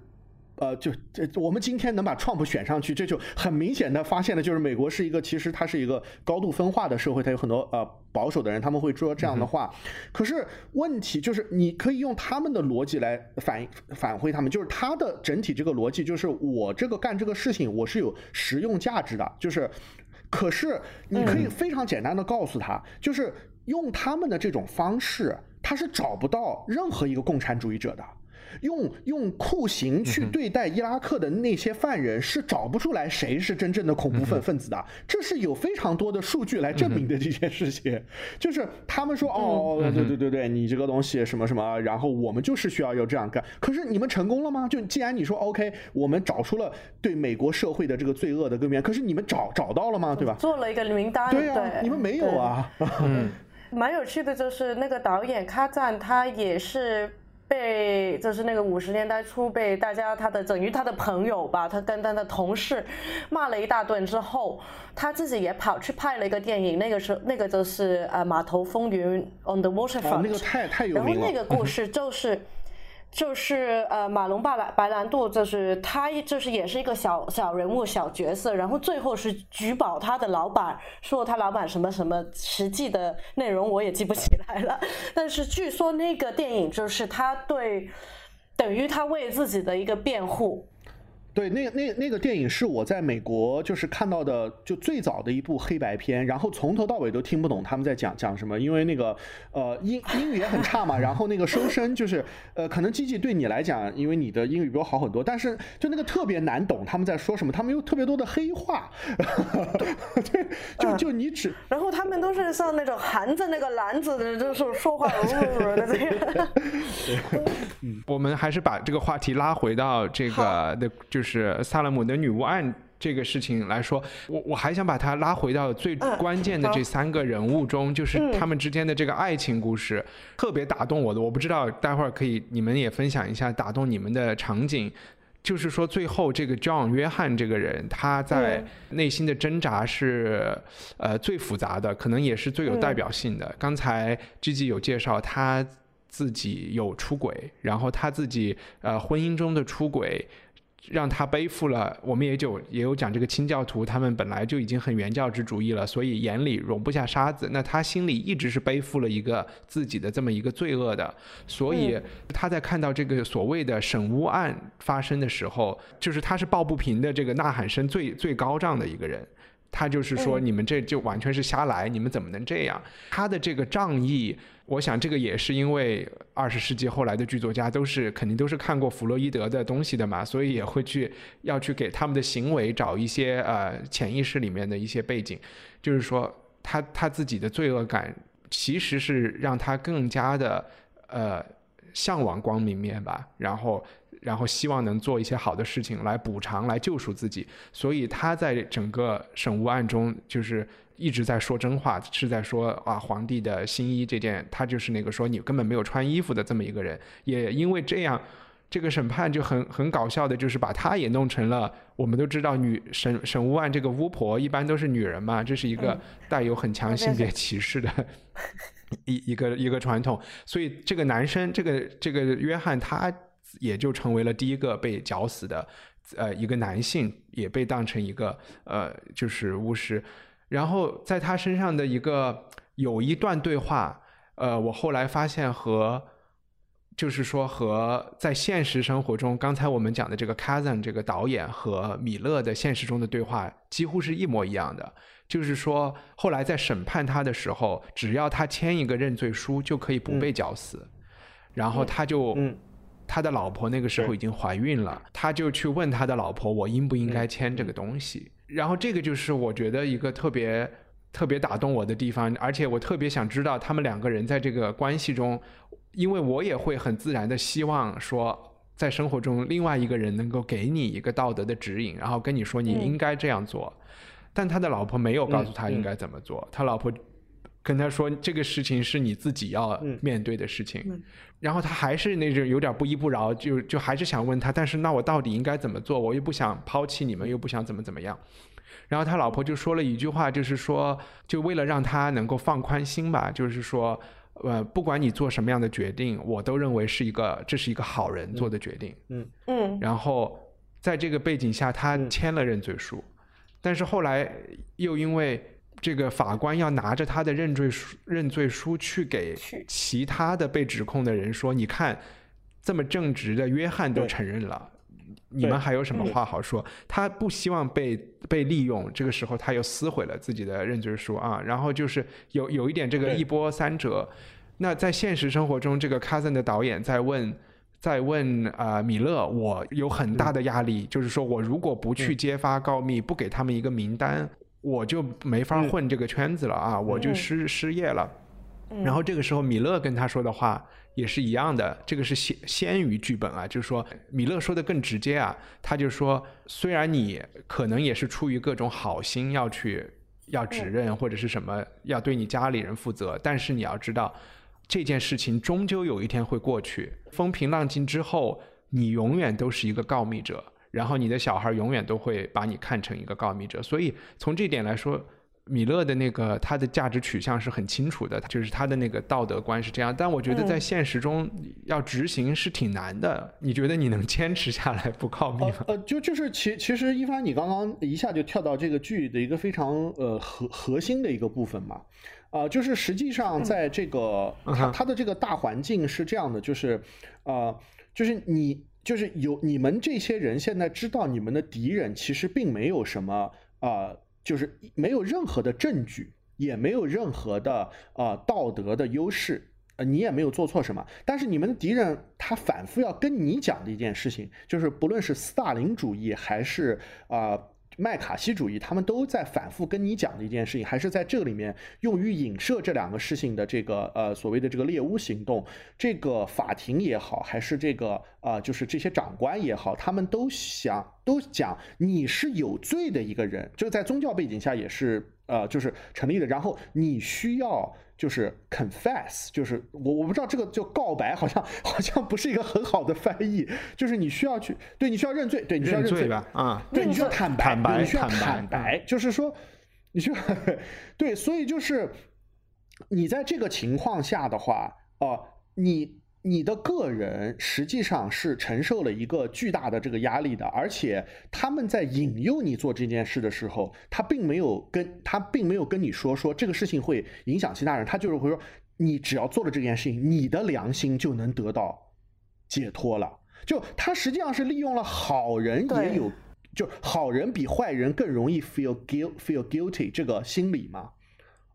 呃，就这，我们今天能把 Trump 选上去，这就很明显的发现了，就是美国是一个，其实它是一个高度分化的社会，它有很多呃保守的人，他们会说这样的话。可是问题就是，你可以用他们的逻辑来反反馈他们，就是他的整体这个逻辑，就是我这个干这个事情，我是有实用价值的，就是，可是你可以非常简单的告诉他，就是用他们的这种方式，他是找不到任何一个共产主义者的。用用酷刑去对待伊拉克的那些犯人，是找不出来谁是真正的恐怖分分子的。这是有非常多的数据来证明的这件事情。就是他们说，哦，对对对对，你这个东西什么什么，然后我们就是需要要这样干。可是你们成功了吗？就既然你说 OK，我们找出了对美国社会的这个罪恶的根源，可是你们找找到了吗？对吧？做了一个名单。对啊，你们没有啊。嗯，蛮有趣的，就是那个导演卡赞，他也是。被就是那个五十年代初被大家他的等于他的朋友吧，他跟他的同事骂了一大顿之后，他自己也跑去拍了一个电影，那个时候那个就是呃码头风云 on the waterfront，那个太太有名了。然后那个故事就是。就是呃，马龙白兰白兰度，就是他，就是也是一个小小人物、小角色，然后最后是举报他的老板，说他老板什么什么，实际的内容我也记不起来了。但是据说那个电影就是他对，等于他为自己的一个辩护。对，那那那个电影是我在美国就是看到的，就最早的一部黑白片，然后从头到尾都听不懂他们在讲讲什么，因为那个呃英英语也很差嘛，然后那个收声就是呃可能机器对你来讲，因为你的英语比我好很多，但是就那个特别难懂他们在说什么，他们有特别多的黑话，对，就就你只，然后他们都是像那种含着那个篮子的，就是说话的这个。嗯，我们还是把这个话题拉回到这个的，就是。是萨勒姆的女巫案这个事情来说，我我还想把它拉回到最关键的这三个人物中，就是他们之间的这个爱情故事，特别打动我的。我不知道待会儿可以你们也分享一下打动你们的场景，就是说最后这个 John 约翰这个人，他在内心的挣扎是呃最复杂的，可能也是最有代表性的。刚才 G G 有介绍他自己有出轨，然后他自己呃婚姻中的出轨。让他背负了，我们也就也有讲这个清教徒，他们本来就已经很原教旨主义了，所以眼里容不下沙子。那他心里一直是背负了一个自己的这么一个罪恶的，所以他在看到这个所谓的审巫案发生的时候，就是他是抱不平的，这个呐喊声最最高涨的一个人。他就是说，你们这就完全是瞎来，你们怎么能这样？他的这个仗义我想这个也是因为二十世纪后来的剧作家都是肯定都是看过弗洛伊德的东西的嘛，所以也会去要去给他们的行为找一些呃潜意识里面的一些背景，就是说他他自己的罪恶感其实是让他更加的呃向往光明面吧，然后。然后希望能做一些好的事情来补偿、来救赎自己，所以他在整个审巫案中就是一直在说真话，是在说啊皇帝的新衣这件，他就是那个说你根本没有穿衣服的这么一个人。也因为这样，这个审判就很很搞笑的，就是把他也弄成了。我们都知道女审审巫案这个巫婆一般都是女人嘛，这是一个带有很强性别歧视的 一一个一个传统。所以这个男生，这个这个约翰他。也就成为了第一个被绞死的，呃，一个男性也被当成一个呃，就是巫师。然后在他身上的一个有一段对话，呃，我后来发现和就是说和在现实生活中，刚才我们讲的这个 Kazan 这个导演和米勒的现实中的对话几乎是一模一样的。就是说，后来在审判他的时候，只要他签一个认罪书，就可以不被绞死。然后他就。他的老婆那个时候已经怀孕了，他就去问他的老婆：“我应不应该签这个东西？”然后这个就是我觉得一个特别特别打动我的地方，而且我特别想知道他们两个人在这个关系中，因为我也会很自然的希望说，在生活中另外一个人能够给你一个道德的指引，然后跟你说你应该这样做。但他的老婆没有告诉他应该怎么做，他老婆。跟他说这个事情是你自己要面对的事情，然后他还是那种有点不依不饶，就就还是想问他，但是那我到底应该怎么做？我又不想抛弃你们，又不想怎么怎么样。然后他老婆就说了一句话，就是说，就为了让他能够放宽心吧，就是说，呃，不管你做什么样的决定，我都认为是一个这是一个好人做的决定。嗯嗯。然后在这个背景下，他签了认罪书，但是后来又因为。这个法官要拿着他的认罪书认罪书去给其他的被指控的人说：“你看，这么正直的约翰都承认了，你们还有什么话好说？”他不希望被被利用，这个时候他又撕毁了自己的认罪书啊。然后就是有有一点这个一波三折。那在现实生活中，这个 Cousin 的导演在问在问啊米勒：“我有很大的压力，就是说我如果不去揭发告密，不给他们一个名单。”我就没法混这个圈子了啊！我就失失业了。然后这个时候，米勒跟他说的话也是一样的。这个是先先于剧本啊，就是说米勒说的更直接啊。他就说，虽然你可能也是出于各种好心要去要指认或者是什么要对你家里人负责，但是你要知道，这件事情终究有一天会过去。风平浪静之后，你永远都是一个告密者。然后你的小孩永远都会把你看成一个告密者，所以从这点来说，米勒的那个他的价值取向是很清楚的，就是他的那个道德观是这样。但我觉得在现实中要执行是挺难的。你觉得你能 坚持下来不告密吗？呃，就就是其其实一帆，你刚刚一下就跳到这个剧的一个非常呃核核心的一个部分嘛，啊，就是实际上在这个它它的这个大环境是这样的，就是呃，就是你。就是有你们这些人现在知道你们的敌人其实并没有什么啊，就是没有任何的证据，也没有任何的啊道德的优势，呃，你也没有做错什么。但是你们的敌人他反复要跟你讲的一件事情，就是不论是斯大林主义还是啊。麦卡锡主义，他们都在反复跟你讲的一件事情，还是在这里面用于影射这两个事情的这个呃所谓的这个猎巫行动，这个法庭也好，还是这个啊就是这些长官也好，他们都想都讲你是有罪的一个人，就在宗教背景下也是呃就是成立的，然后你需要。就是 confess，就是我我不知道这个叫告白，好像好像不是一个很好的翻译。就是你需要去，对你需要认罪，对你需要认罪吧？啊，对你需要坦白，坦白，你需要坦白，就是说你需要 对，所以就是你在这个情况下的话，哦，你。你的个人实际上是承受了一个巨大的这个压力的，而且他们在引诱你做这件事的时候，他并没有跟他并没有跟你说说这个事情会影响其他人，他就是会说你只要做了这件事情，你的良心就能得到解脱了。就他实际上是利用了好人也有，就好人比坏人更容易 feel guilt feel guilty 这个心理嘛。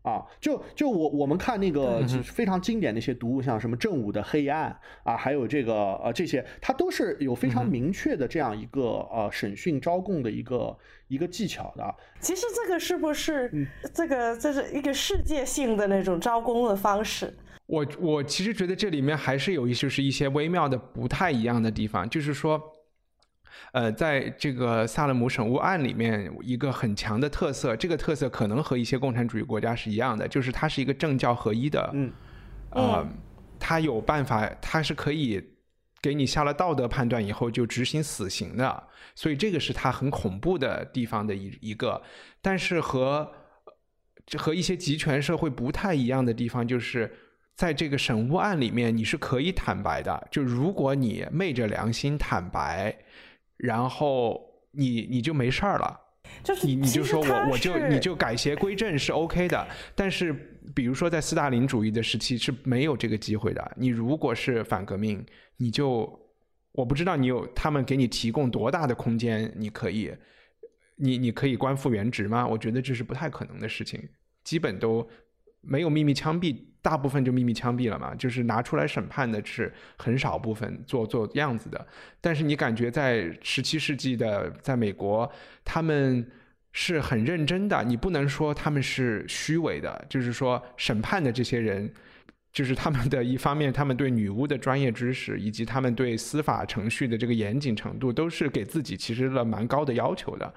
啊，就就我我们看那个非常经典的一些读物，像什么正午的黑暗啊，还有这个呃这些，它都是有非常明确的这样一个呃审讯招供的一个一个技巧的。其实这个是不是这个这是一个世界性的那种招供的方式？我我其实觉得这里面还是有一些是一些微妙的不太一样的地方，就是说。呃，在这个萨勒姆审务案里面，一个很强的特色，这个特色可能和一些共产主义国家是一样的，就是它是一个政教合一的，嗯，啊，它有办法，它是可以给你下了道德判断以后就执行死刑的，所以这个是它很恐怖的地方的一一个。但是和和一些集权社会不太一样的地方，就是在这个审务案里面，你是可以坦白的，就如果你昧着良心坦白。然后你你就没事儿了，就是你你就说我我就你就改邪归正是 OK 的，但是比如说在斯大林主义的时期是没有这个机会的。你如果是反革命，你就我不知道你有他们给你提供多大的空间，你可以你你可以官复原职吗？我觉得这是不太可能的事情，基本都没有秘密枪毙。大部分就秘密枪毙了嘛，就是拿出来审判的是很少部分做做样子的。但是你感觉在十七世纪的在美国，他们是很认真的，你不能说他们是虚伪的。就是说审判的这些人，就是他们的一方面，他们对女巫的专业知识以及他们对司法程序的这个严谨程度，都是给自己其实了蛮高的要求的，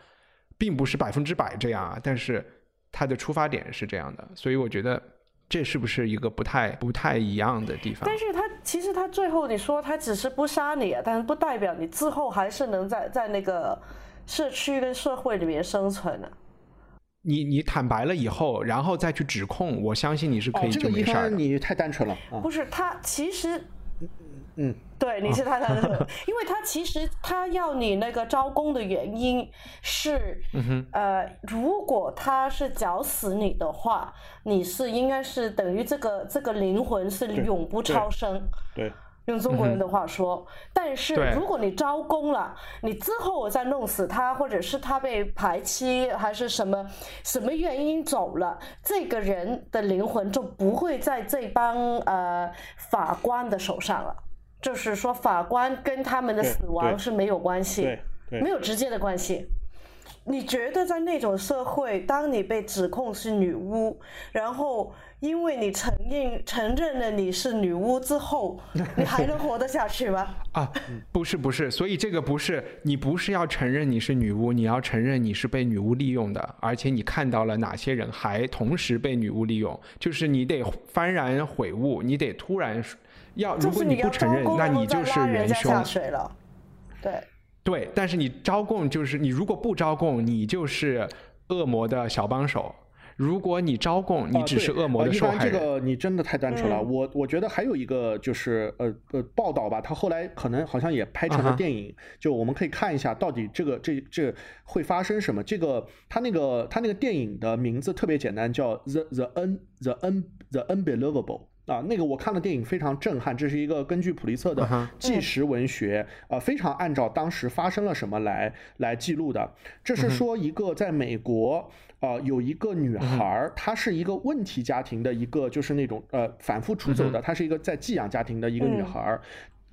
并不是百分之百这样啊。但是他的出发点是这样的，所以我觉得。这是不是一个不太不太一样的地方？但是他其实他最后你说他只是不杀你啊，但是不代表你之后还是能在在那个社区跟社会里面生存的。你你坦白了以后，然后再去指控，我相信你是可以就没事儿。你太单纯了。不是他其实。嗯，对，你是他的，因为他其实他要你那个招工的原因是，呃，如果他是绞死你的话，你是应该是等于这个这个灵魂是永不超生。对，用中国人的话说，但是如果你招工了，你之后我再弄死他，或者是他被排期还是什么什么原因走了，这个人的灵魂就不会在这帮呃法官的手上了。就是说，法官跟他们的死亡是没有关系，没有直接的关系。你觉得在那种社会，当你被指控是女巫，然后因为你承认承认了你是女巫之后，你还能活得下去吗？啊，不是不是，所以这个不是你不是要承认你是女巫，你要承认你是被女巫利用的，而且你看到了哪些人还同时被女巫利用，就是你得幡然悔悟，你得突然。要如果你不承认，那你就是元凶。对对，但是你招供就是你如果不招供，你就是恶魔的小帮手；如果你招供，你只是恶魔的受害人。这个你真的太单纯了。我我觉得还有一个就是呃呃报道吧，他后来可能好像也拍成了电影，就我们可以看一下到底这个这这会发生什么。这个他那个他那个电影的名字特别简单，叫 The The Un The Un The Unbelievable。啊，那个我看了电影非常震撼，这是一个根据普利策的纪实文学，呃，非常按照当时发生了什么来来记录的。这是说一个在美国，呃，有一个女孩，她是一个问题家庭的一个，就是那种呃反复出走的，她是一个在寄养家庭的一个女孩。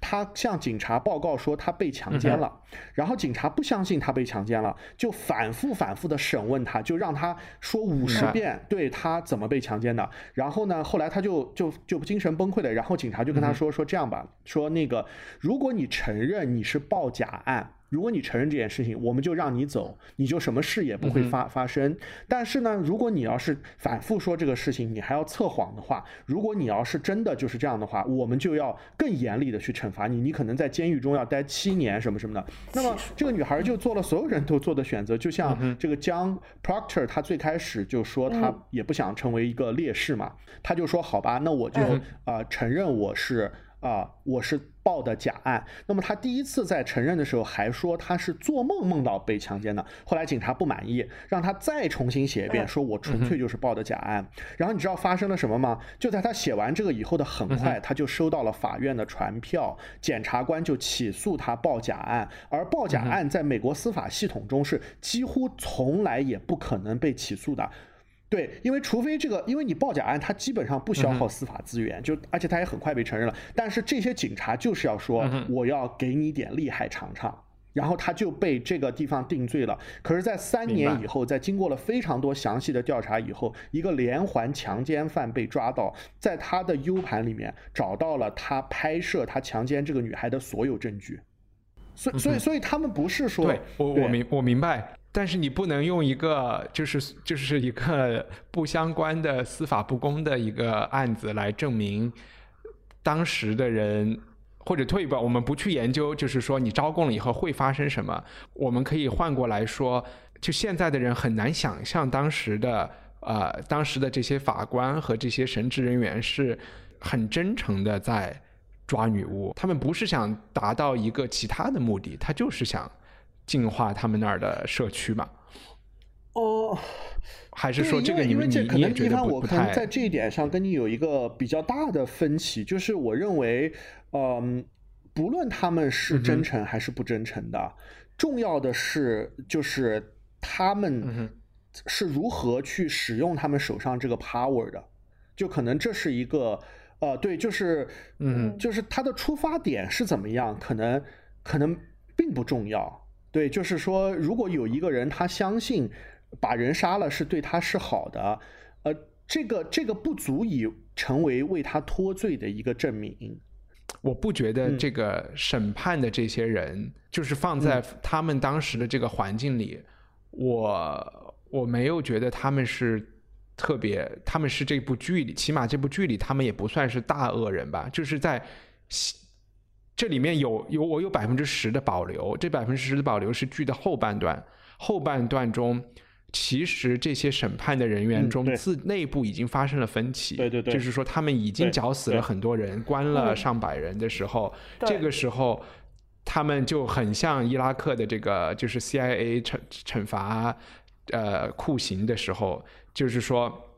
他向警察报告说他被强奸了，然后警察不相信他被强奸了，就反复反复的审问他，就让他说五十遍对他怎么被强奸的。然后呢，后来他就就就精神崩溃了。然后警察就跟他说说这样吧，说那个如果你承认你是报假案。如果你承认这件事情，我们就让你走，你就什么事也不会发发生。但是呢，如果你要是反复说这个事情，你还要测谎的话，如果你要是真的就是这样的话，我们就要更严厉的去惩罚你，你可能在监狱中要待七年什么什么的。那么这个女孩就做了所有人都做的选择，就像这个江 Proctor，他最开始就说他也不想成为一个烈士嘛，他就说好吧，那我就啊承认我是。啊，我是报的假案。那么他第一次在承认的时候还说他是做梦梦到被强奸的。后来警察不满意，让他再重新写一遍，说我纯粹就是报的假案。然后你知道发生了什么吗？就在他写完这个以后的很快，他就收到了法院的传票，检察官就起诉他报假案。而报假案在美国司法系统中是几乎从来也不可能被起诉的。对，因为除非这个，因为你报假案，它基本上不消耗司法资源，就而且他也很快被承认了。但是这些警察就是要说，我要给你点厉害尝尝。然后他就被这个地方定罪了。可是，在三年以后，在经过了非常多详细的调查以后，一个连环强奸犯被抓到，在他的 U 盘里面找到了他拍摄他强奸这个女孩的所有证据。所以，所以，所以他们不是说，对我我明我明白，但是你不能用一个就是就是一个不相关的司法不公的一个案子来证明当时的人。或者退一步，我们不去研究，就是说你招供了以后会发生什么。我们可以换过来说，就现在的人很难想象当时的呃，当时的这些法官和这些神职人员是很真诚的在抓女巫，他们不是想达到一个其他的目的，他就是想净化他们那儿的社区嘛。哦，还是说这个你们你也觉得不太？在这一点上跟你有一个比较大的分歧，就是我认为。嗯，不论他们是真诚还是不真诚的，重要的是就是他们是如何去使用他们手上这个 power 的，就可能这是一个呃，对，就是嗯，就是他的出发点是怎么样，可能可能并不重要，对，就是说如果有一个人他相信把人杀了是对他是好的，呃，这个这个不足以成为为他脱罪的一个证明。我不觉得这个审判的这些人，就是放在他们当时的这个环境里，我我没有觉得他们是特别，他们是这部剧里，起码这部剧里他们也不算是大恶人吧。就是在这里面有有我有百分之十的保留，这百分之十的保留是剧的后半段，后半段中。其实这些审判的人员中，自内部已经发生了分歧。对对对，就是说他们已经绞死了很多人，关了上百人的时候，这个时候他们就很像伊拉克的这个，就是 CIA 惩惩罚呃酷刑的时候，就是说。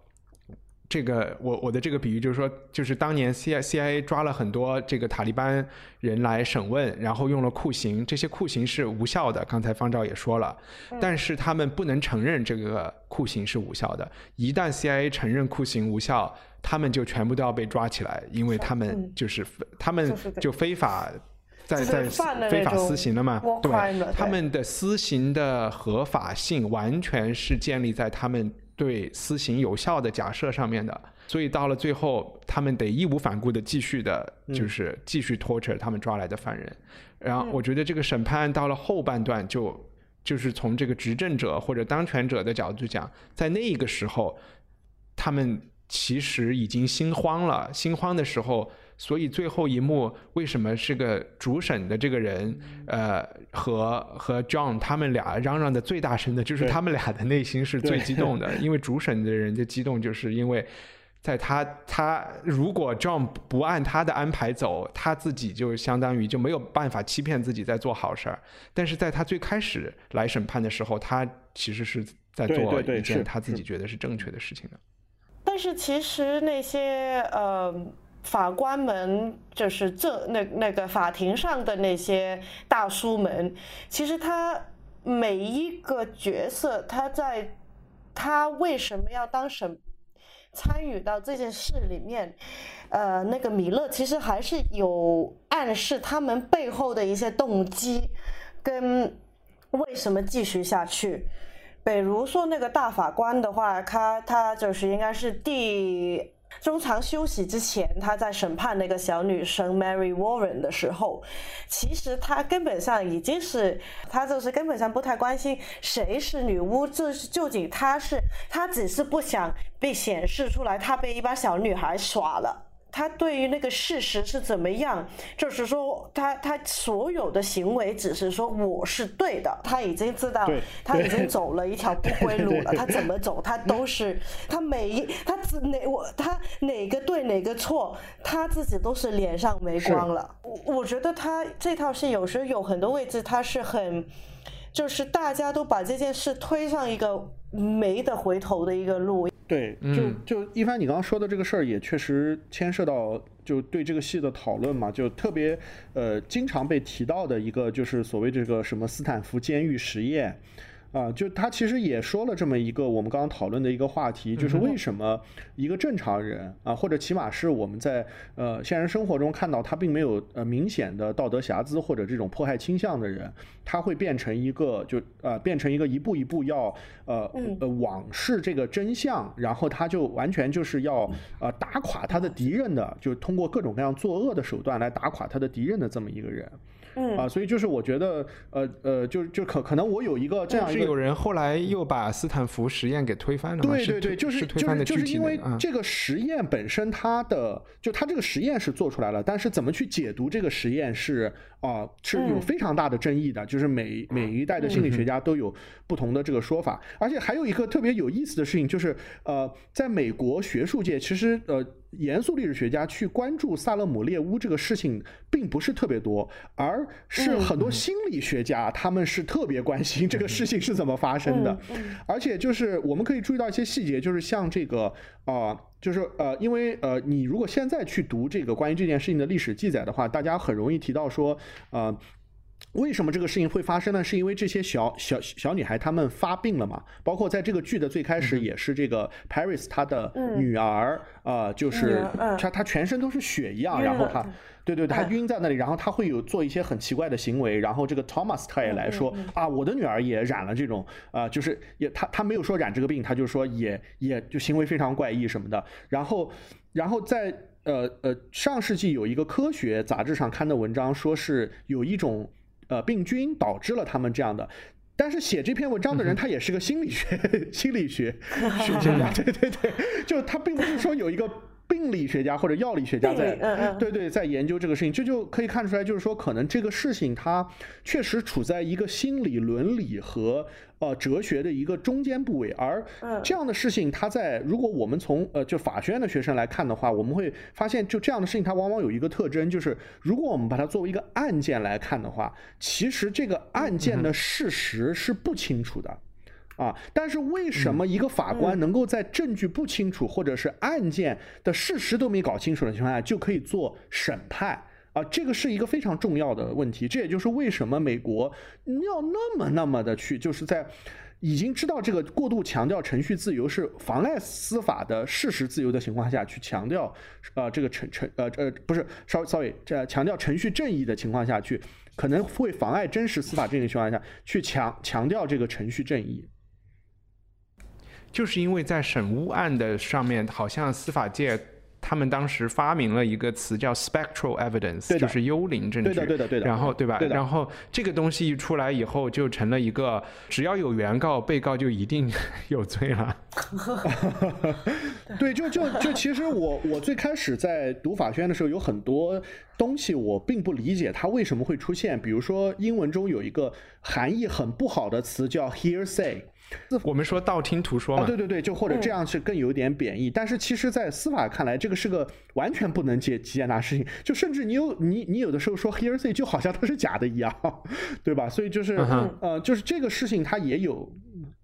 这个我我的这个比喻就是说，就是当年 C I C I A 抓了很多这个塔利班人来审问，然后用了酷刑，这些酷刑是无效的。刚才方照也说了，但是他们不能承认这个酷刑是无效的。一旦 C I A 承认酷刑无效，他们就全部都要被抓起来，因为他们就是他们就非法在在非法私刑了嘛？对，他们的私刑的合法性完全是建立在他们。对私刑有效的假设上面的，所以到了最后，他们得义无反顾的继续的，就是继续拖扯他们抓来的犯人。然后我觉得这个审判到了后半段，就就是从这个执政者或者当权者的角度讲，在那个时候，他们其实已经心慌了。心慌的时候。所以最后一幕为什么是个主审的这个人，呃，和和 John 他们俩嚷嚷的最大声的，就是他们俩的内心是最激动的。因为主审的人的激动，就是因为在他他如果 John 不按他的安排走，他自己就相当于就没有办法欺骗自己在做好事儿。但是在他最开始来审判的时候，他其实是在做一件他自己觉得是正确的事情的。但是其实那些呃。法官们就是这那那个法庭上的那些大叔们，其实他每一个角色，他在他为什么要当审参与到这件事里面？呃，那个米勒其实还是有暗示他们背后的一些动机跟为什么继续下去。比如说那个大法官的话，他他就是应该是第。中场休息之前，他在审判那个小女生 Mary Warren 的时候，其实他根本上已经是，他就是根本上不太关心谁是女巫，这是究竟他是，他只是不想被显示出来，他被一帮小女孩耍了。他对于那个事实是怎么样，就是说他他所有的行为只是说我是对的，他已经知道他已经走了一条不归路了，他怎么走他都是他每一他哪我他哪个对哪个错，他自己都是脸上没光了。我我觉得他这套戏有时候有很多位置他是很，就是大家都把这件事推上一个没得回头的一个路。对，就就一帆，你刚刚说的这个事儿也确实牵涉到就对这个戏的讨论嘛，就特别呃经常被提到的一个就是所谓这个什么斯坦福监狱实验，啊，就他其实也说了这么一个我们刚刚讨论的一个话题，就是为什么一个正常人啊，或者起码是我们在呃现实生活中看到他并没有呃明显的道德瑕疵或者这种迫害倾向的人，他会变成一个就呃变成一个一步一步要呃呃往事这个真相，然后他就完全就是要呃打垮他的敌人的，就通过各种各样作恶的手段来打垮他的敌人的这么一个人。嗯。啊，所以就是我觉得，呃呃，就就可可能我有一个这样是有人后来又把斯坦福实验给推翻了对对对，就是就是就是因为嗯。这个实验本身它的就它这个实验是做出来了，但是怎么去解读这个实验是啊是有非常大的争议的，就是每每一代的心理学家都有不同的这个说法，而且还有一个特别有意思的事情就是呃，在美国学术界其实呃。严肃历史学家去关注萨勒姆猎巫这个事情，并不是特别多，而是很多心理学家他们是特别关心这个事情是怎么发生的，而且就是我们可以注意到一些细节，就是像这个啊，就是呃，因为呃，你如果现在去读这个关于这件事情的历史记载的话，大家很容易提到说，呃。为什么这个事情会发生呢？是因为这些小小小女孩她们发病了嘛？包括在这个剧的最开始，也是这个 Paris 她的女儿啊，就是她她全身都是血一样，然后她对对，她晕在那里，然后她会有做一些很奇怪的行为，然后这个 Thomas 他也来说啊，我的女儿也染了这种啊，就是也他他没有说染这个病，他就说也也就行为非常怪异什么的，然后然后在呃呃上世纪有一个科学杂志上刊的文章，说是有一种。呃，病菌导致了他们这样的，但是写这篇文章的人他也是个心理学 心理学 学家，对对对，就他并不是说有一个病理学家或者药理学家在，对对，在研究这个事情，这就可以看出来，就是说可能这个事情它确实处在一个心理伦理和。呃，哲学的一个中间部位，而这样的事情，它在如果我们从呃就法学院的学生来看的话，我们会发现，就这样的事情，它往往有一个特征，就是如果我们把它作为一个案件来看的话，其实这个案件的事实是不清楚的，啊，但是为什么一个法官能够在证据不清楚或者是案件的事实都没搞清楚的情况下，就可以做审判？啊，这个是一个非常重要的问题，这也就是为什么美国要那么那么的去，就是在已经知道这个过度强调程序自由是妨碍司法的事实自由的情况下去强调，呃，这个程程呃呃不是稍 sorry 这强调程序正义的情况下去，可能会妨碍真实司法正义的情况下去强强调这个程序正义，就是因为在审巫案的上面，好像司法界。他们当时发明了一个词叫 spectral evidence，就是幽灵证据。对的，对的，对的。然后，对吧？然后这个东西一出来以后，就成了一个只要有原告，被告就一定 有罪了。对，就就就，其实我我最开始在读法学院的时候，有很多东西我并不理解它为什么会出现。比如说，英文中有一个含义很不好的词叫 hearsay。我们说道听途说嘛，对对对，就或者这样是更有点贬义。但是其实，在司法看来，这个是个完全不能接接纳事情。就甚至你有你你有的时候说 hearsay，就好像它是假的一样，对吧？所以就是呃，就是这个事情它也有，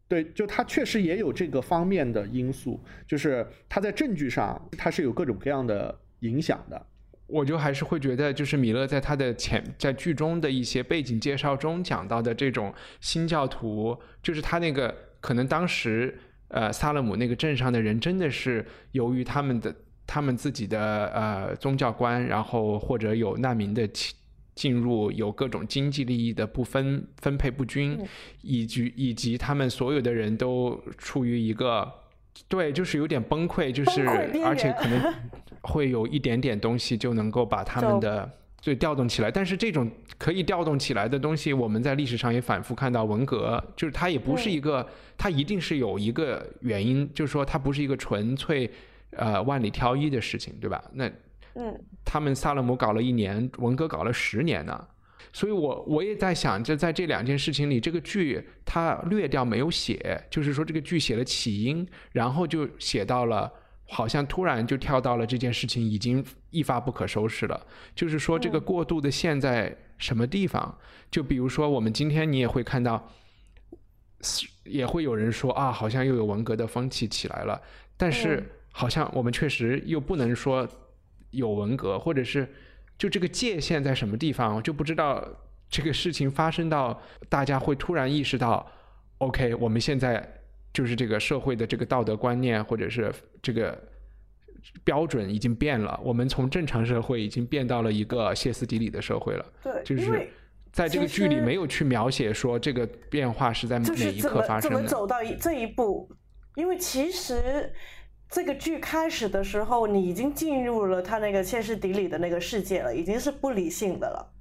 对，就它确实也有这个方面的因素，就是它在证据上它是有各种各样的影响的。我就还是会觉得，就是米勒在他的前在剧中的一些背景介绍中讲到的这种新教徒，就是他那个可能当时呃萨勒姆那个镇上的人真的是由于他们的他们自己的呃宗教观，然后或者有难民的进进入，有各种经济利益的不分分配不均，以及以及他们所有的人都处于一个对，就是有点崩溃，就是而且可能。会有一点点东西就能够把他们的就调动起来，但是这种可以调动起来的东西，我们在历史上也反复看到。文革就是它也不是一个，它一定是有一个原因，就是说它不是一个纯粹呃万里挑一的事情，对吧？那嗯，他们萨勒姆搞了一年，文革搞了十年呢，所以我我也在想，就在这两件事情里，这个剧它略掉没有写，就是说这个剧写了起因，然后就写到了。好像突然就跳到了这件事情已经一发不可收拾了，就是说这个过渡的线在什么地方？就比如说我们今天你也会看到，也会有人说啊，好像又有文革的风气起来了，但是好像我们确实又不能说有文革，或者是就这个界限在什么地方，就不知道这个事情发生到大家会突然意识到。OK，我们现在就是这个社会的这个道德观念或者是这个标准已经变了，我们从正常社会已经变到了一个歇斯底里的社会了。对，就是在这个剧里没有去描写说这个变化是在哪一刻发生的。怎么走到这一步？因为其实。这个剧开始的时候，你已经进入了他那个歇斯底里的那个世界了，已经是不理性的了。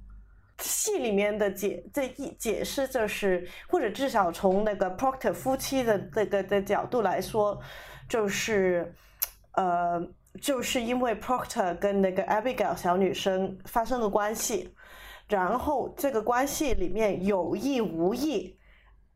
戏里面的解这一解释就是，或者至少从那个 Proctor 夫妻的这个的角度来说，就是，呃，就是因为 Proctor 跟那个 Abigail 小女生发生了关系，然后这个关系里面有意无意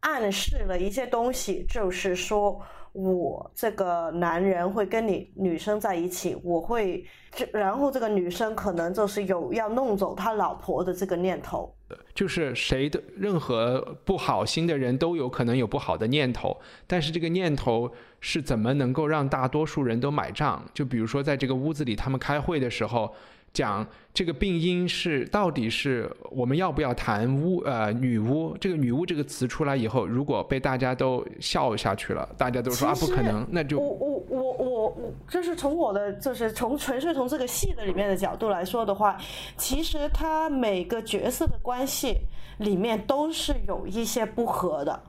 暗示了一些东西，就是说。我这个男人会跟你女生在一起，我会，然后这个女生可能就是有要弄走他老婆的这个念头。就是谁的任何不好心的人都有可能有不好的念头，但是这个念头是怎么能够让大多数人都买账？就比如说在这个屋子里，他们开会的时候。讲这个病因是到底是我们要不要谈巫呃女巫这个女巫这个词出来以后，如果被大家都笑下去了，大家都说啊不可能，那就我我我我我就是从我的就是从纯粹从这个戏的里面的角度来说的话，其实他每个角色的关系里面都是有一些不和的，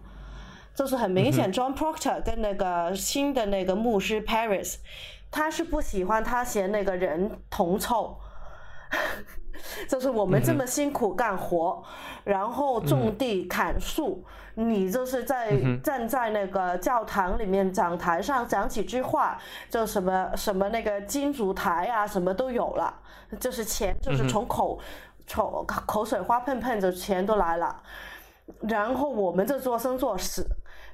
就是很明显，John Proctor 跟那个新的那个牧师 Paris，他是不喜欢他嫌那个人铜臭。就是我们这么辛苦干活，然后种地砍树，你就是在站在那个教堂里面讲台上讲几句话，就什么什么那个金烛台啊，什么都有了，就是钱就是从口从口水花喷喷的钱都来了，然后我们这做生做死。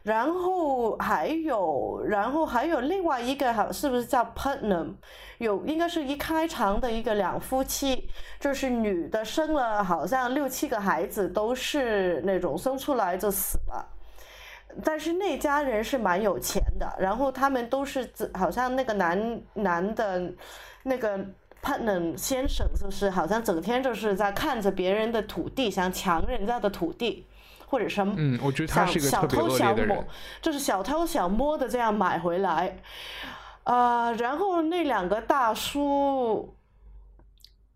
然后还有，然后还有另外一个，好是不是叫 Putnam？有应该是一开场的一个两夫妻，就是女的生了好像六七个孩子，都是那种生出来就死了。但是那家人是蛮有钱的，然后他们都是好像那个男男的，那个 Putnam 先生就是好像整天就是在看着别人的土地，想抢人家的土地。或者什么？嗯，我觉得他是个特别恶劣的人。就是小偷小摸的这样买回来，呃，然后那两个大叔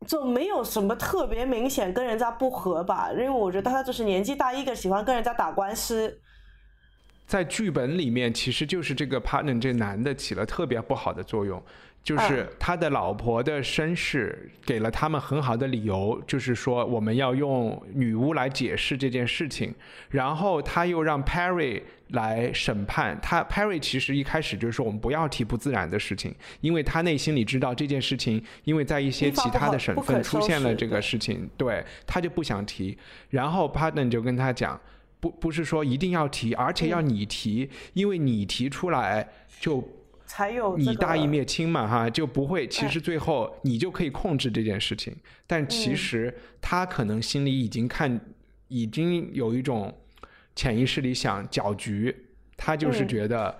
就没有什么特别明显跟人家不和吧？因为我觉得他就是年纪大，一个喜欢跟人家打官司。在剧本里面，其实就是这个 partner 这男的起了特别不好的作用。就是他的老婆的身世给了他们很好的理由，就是说我们要用女巫来解释这件事情，然后他又让 Perry 来审判他。Perry 其实一开始就是说我们不要提不自然的事情，因为他内心里知道这件事情，因为在一些其他的省份出现了这个事情，对他就不想提。然后 Partner 就跟他讲，不不是说一定要提，而且要你提，因为你提出来就。才有你大义灭亲嘛哈，就不会。其实最后你就可以控制这件事情，但其实他可能心里已经看，已经有一种潜意识里想搅局。他就是觉得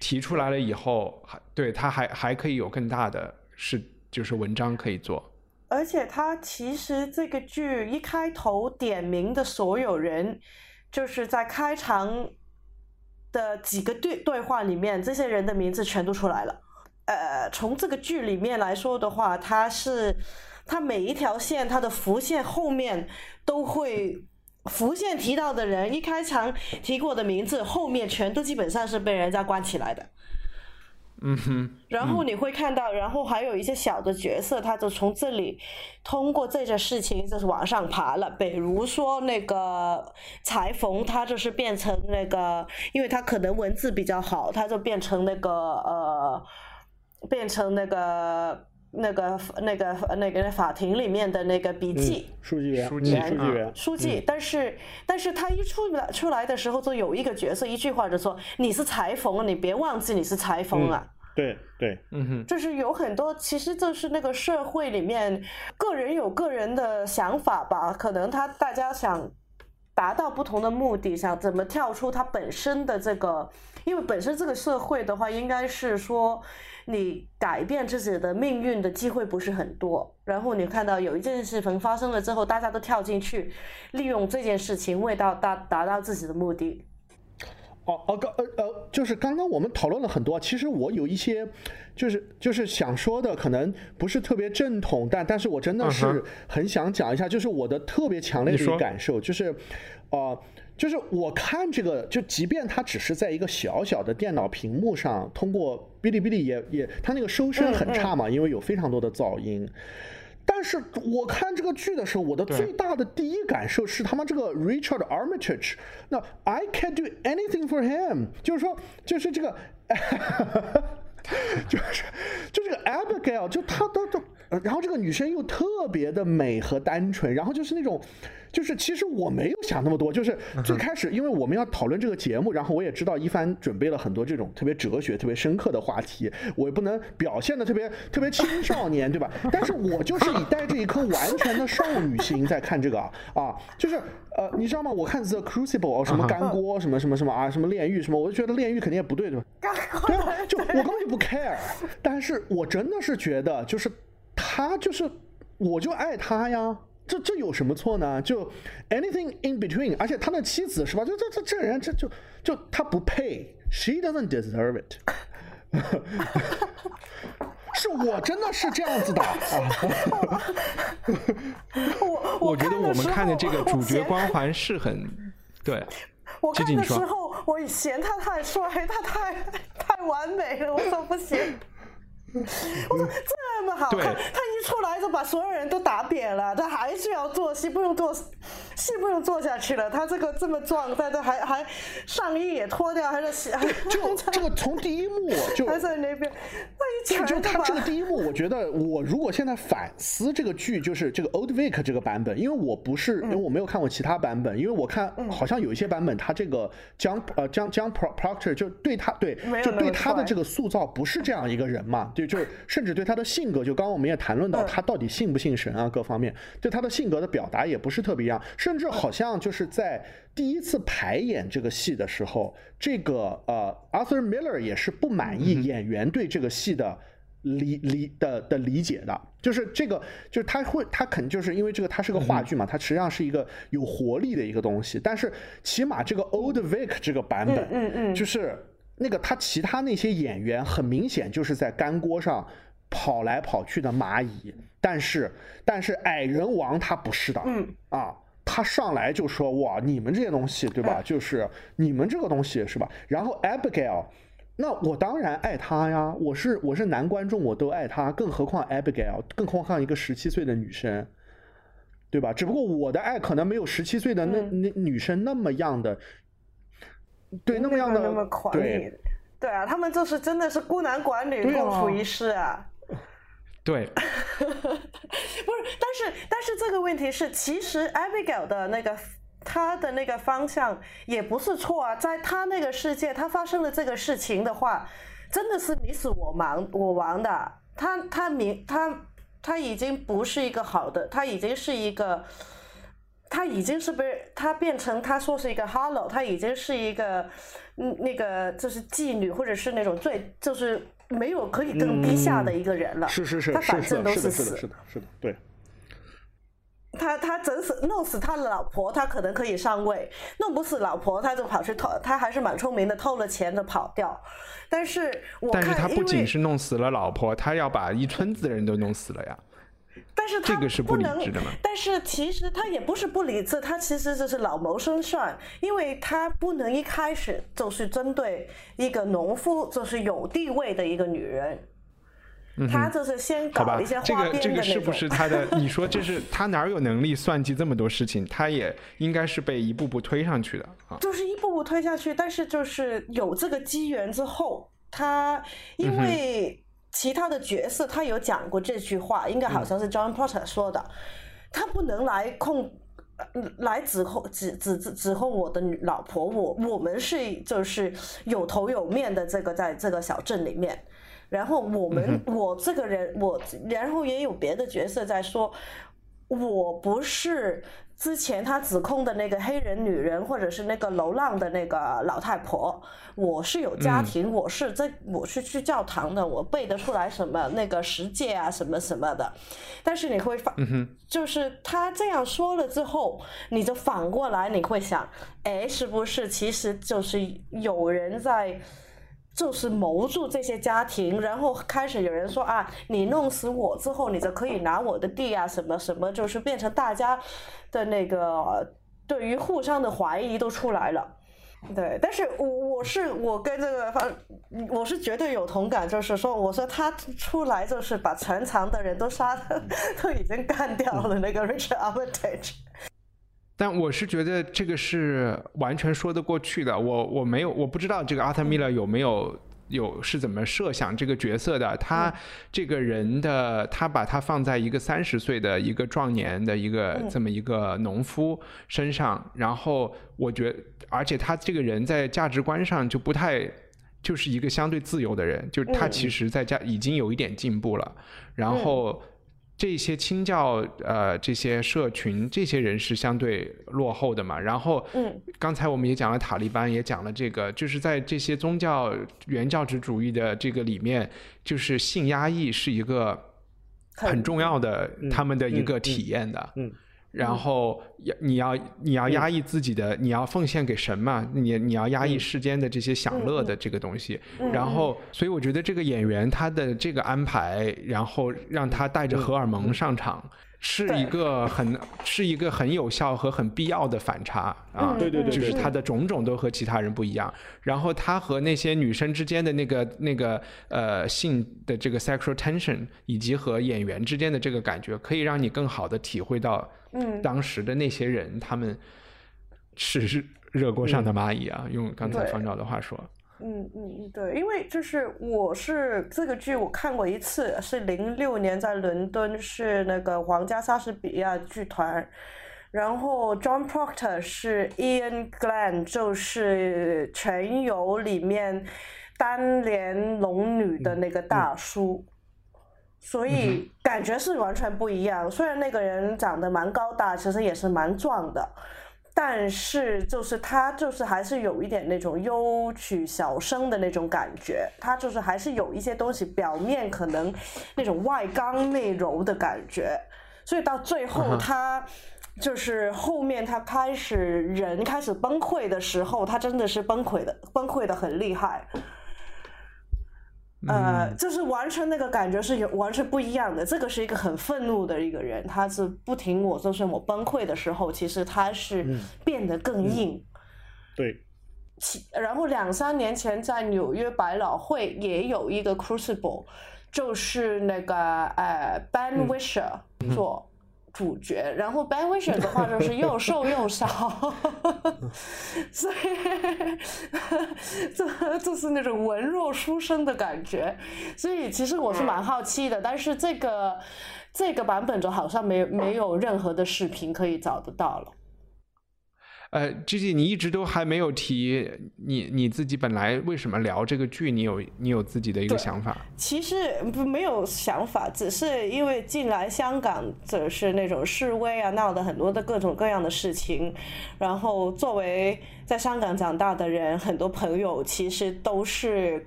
提出来了以后，还对他还还可以有更大的是就是文章可以做。而且他其实这个剧一开头点名的所有人，就是在开场。的几个对对话里面，这些人的名字全都出来了。呃，从这个剧里面来说的话，它是它每一条线，它的浮现后面都会浮现提到的人，一开场提过的名字，后面全都基本上是被人家关起来的。嗯哼，然后你会看到，然后还有一些小的角色，他就从这里通过这件事情就是往上爬了。比如说那个裁缝，他就是变成那个，因为他可能文字比较好，他就变成那个呃，变成那个那个那个那个法庭里面的那个笔记书记员，书记员，书记。但是但是他一出来出来的时候，就有一个角色一句话就说：“你是裁缝，你别忘记你是裁缝啊。”对对，嗯哼，就是有很多，其实就是那个社会里面，个人有个人的想法吧。可能他大家想达到不同的目的，想怎么跳出他本身的这个，因为本身这个社会的话，应该是说你改变自己的命运的机会不是很多。然后你看到有一件事情发生了之后，大家都跳进去，利用这件事情为到达达到自己的目的。哦哦，刚呃呃，就是刚刚我们讨论了很多，其实我有一些，就是就是想说的，可能不是特别正统，但但是我真的是很想讲一下，就是我的特别强烈的一个感受，就是，呃，就是我看这个，就即便它只是在一个小小的电脑屏幕上，通过哔哩哔哩也也，它那个收声很差嘛，因为有非常多的噪音。但是我看这个剧的时候，我的最大的第一感受是他妈这个 Richard Armitage，那 I can't do anything for him，就是说，就是这个，就是就这个 Abigail，就他都都，然后这个女生又特别的美和单纯，然后就是那种。就是其实我没有想那么多，就是最开始因为我们要讨论这个节目，然后我也知道一帆准备了很多这种特别哲学、特别深刻的话题，我也不能表现的特别特别青少年，对吧？但是我就是以带着一颗完全的少女心在看这个啊，就是呃，你知道吗？我看 The Crucible 什么干锅什么什么什么啊，什么炼狱什么，我就觉得炼狱肯定也不对，对吧？对啊，就我根本就不 care，但是我真的是觉得，就是他就是我就爱他呀。这这有什么错呢？就 anything in between，而且他的妻子是吧？就这这这人这就就他不配，she doesn't deserve it。是我真的是这样子的啊！我我觉得我们看的这个主角光环是很 对。我看的时候，我嫌他太帅，他太太完美了，我说不行。我说这么好看，他一出来就把所有人都打扁了，他还是要做戏，不用做戏，不用做下去了。他这个这么壮，但他还 还上衣也脱掉，还是还 就这个从第一幕就还在那边，那一就他这个第一幕，我觉得我如果现在反思这个剧，就是这个 Old Vic 这个版本，因为我不是因为我没有看过其他版本，因为我看好像有一些版本，他这个江呃江江 Proctor 就对他对就对他的这个塑造不是这样一个人嘛。对，就甚至对他的性格，就刚刚我们也谈论到，他到底信不信神啊？各方面对他的性格的表达也不是特别一样，甚至好像就是在第一次排演这个戏的时候，这个呃，Arthur Miller 也是不满意演员对这个戏的理理的的理解的，就是这个，就是他会，他肯就是因为这个，他是个话剧嘛，它实际上是一个有活力的一个东西，但是起码这个 Old Vic 这个版本，嗯嗯，就是。那个他其他那些演员很明显就是在干锅上跑来跑去的蚂蚁，但是但是矮人王他不是的，嗯啊，他上来就说哇，你们这些东西对吧？就是你们这个东西是吧？然后 Abigail，那我当然爱他呀，我是我是男观众我都爱他，更何况 Abigail，更何况一个十七岁的女生，对吧？只不过我的爱可能没有十七岁的那那女生那么样的。对，那么样的那么狂野，对啊，他们就是真的是孤男寡女共处一室啊。对，不是，但是但是这个问题是，其实 Abigail 的那个他的那个方向也不是错啊，在他那个世界，他发生了这个事情的话，真的是你死我亡我亡的。他他明他他已经不是一个好的，他已经是一个。他已经是被他变成他说是一个 Hello，他已经是一个嗯那个就是妓女或者是那种最就是没有可以更低下的一个人了。是是是，他反正都是死，是的，是的，对。他他整死弄死他的老婆，他可能可以上位；弄不死老婆，他就跑去偷，他还是蛮聪明的，偷了钱就跑掉。但是，但是他不仅是弄死了老婆，他要把一村子的人都弄死了呀。但是他不能，的但是其实他也不是不理智，他其实就是老谋深算，因为他不能一开始就是针对一个农夫，就是有地位的一个女人，他就是先搞一些花边的这个这个是不 是他的？你说这是他哪有能力算计这么多事情？他也应该是被一步步推上去的啊，就是一步步推下去。但是就是有这个机缘之后，他因为。其他的角色他有讲过这句话，应该好像是 John Potter 说的，他不能来控，来指控指指指指控我的老婆，我我们是就是有头有面的这个在这个小镇里面，然后我们我这个人我然后也有别的角色在说，我不是。之前他指控的那个黑人女人，或者是那个流浪的那个老太婆，我是有家庭，我是在我是去教堂的，我背得出来什么那个十诫啊，什么什么的。但是你会发，就是他这样说了之后，你就反过来你会想，哎，是不是其实就是有人在。就是谋住这些家庭，然后开始有人说啊，你弄死我之后，你就可以拿我的地啊，什么什么，就是变成大家的那个对于互相的怀疑都出来了。对，但是我我是我跟这个方，我是绝对有同感，就是说，我说他出来就是把全场的人都杀，都已经干掉了那个 Richard Armitage。但我是觉得这个是完全说得过去的。我我没有我不知道这个阿特米勒有没有有是怎么设想这个角色的。他这个人的他把他放在一个三十岁的一个壮年的一个这么一个农夫身上，然后我觉而且他这个人在价值观上就不太就是一个相对自由的人，就是他其实在家已经有一点进步了，然后。这些清教呃，这些社群，这些人是相对落后的嘛。然后，嗯，刚才我们也讲了塔利班，也讲了这个，就是在这些宗教原教旨主义的这个里面，就是性压抑是一个很重要的他们的一个体验的。嗯。然后要你要你要压抑自己的，你要奉献给神嘛？你你要压抑世间的这些享乐的这个东西。然后，所以我觉得这个演员他的这个安排，然后让他带着荷尔蒙上场。是一个很是一个很有效和很必要的反差啊，对对对，就是他的种种都和其他人不一样。然后他和那些女生之间的那个那个呃性的这个 sexual tension，以及和演员之间的这个感觉，可以让你更好的体会到，嗯，当时的那些人他们是热锅上的蚂蚁啊，用刚才方照的话说。嗯嗯嗯，对，因为就是我是这个剧我看过一次，是零六年在伦敦，是那个皇家莎士比亚剧团，然后 John Proctor 是 Ian Glen，就是《全游》里面单连龙女的那个大叔，所以感觉是完全不一样。虽然那个人长得蛮高大，其实也是蛮壮的。但是就是他就是还是有一点那种幽曲小生的那种感觉，他就是还是有一些东西表面可能那种外刚内柔的感觉，所以到最后他就是后面他开始人开始崩溃的时候，他真的是崩溃的崩溃的很厉害。呃，就是完全那个感觉是有完全不一样的。这个是一个很愤怒的一个人，他是不停我，就是我崩溃的时候，其实他是变得更硬。对。其然后两三年前在纽约百老汇也有一个 Crucible，就是那个呃 Ben Wisher 做。主角，然后 Ben Wisher 的话就是又瘦又小，所以 这就是那种文弱书生的感觉。所以其实我是蛮好奇的，但是这个这个版本就好像没没有任何的视频可以找得到了。呃，G G，你一直都还没有提你你自己本来为什么聊这个剧？你有你有自己的一个想法？其实不没有想法，只是因为近来香港就是那种示威啊，闹的很多的各种各样的事情。然后作为在香港长大的人，很多朋友其实都是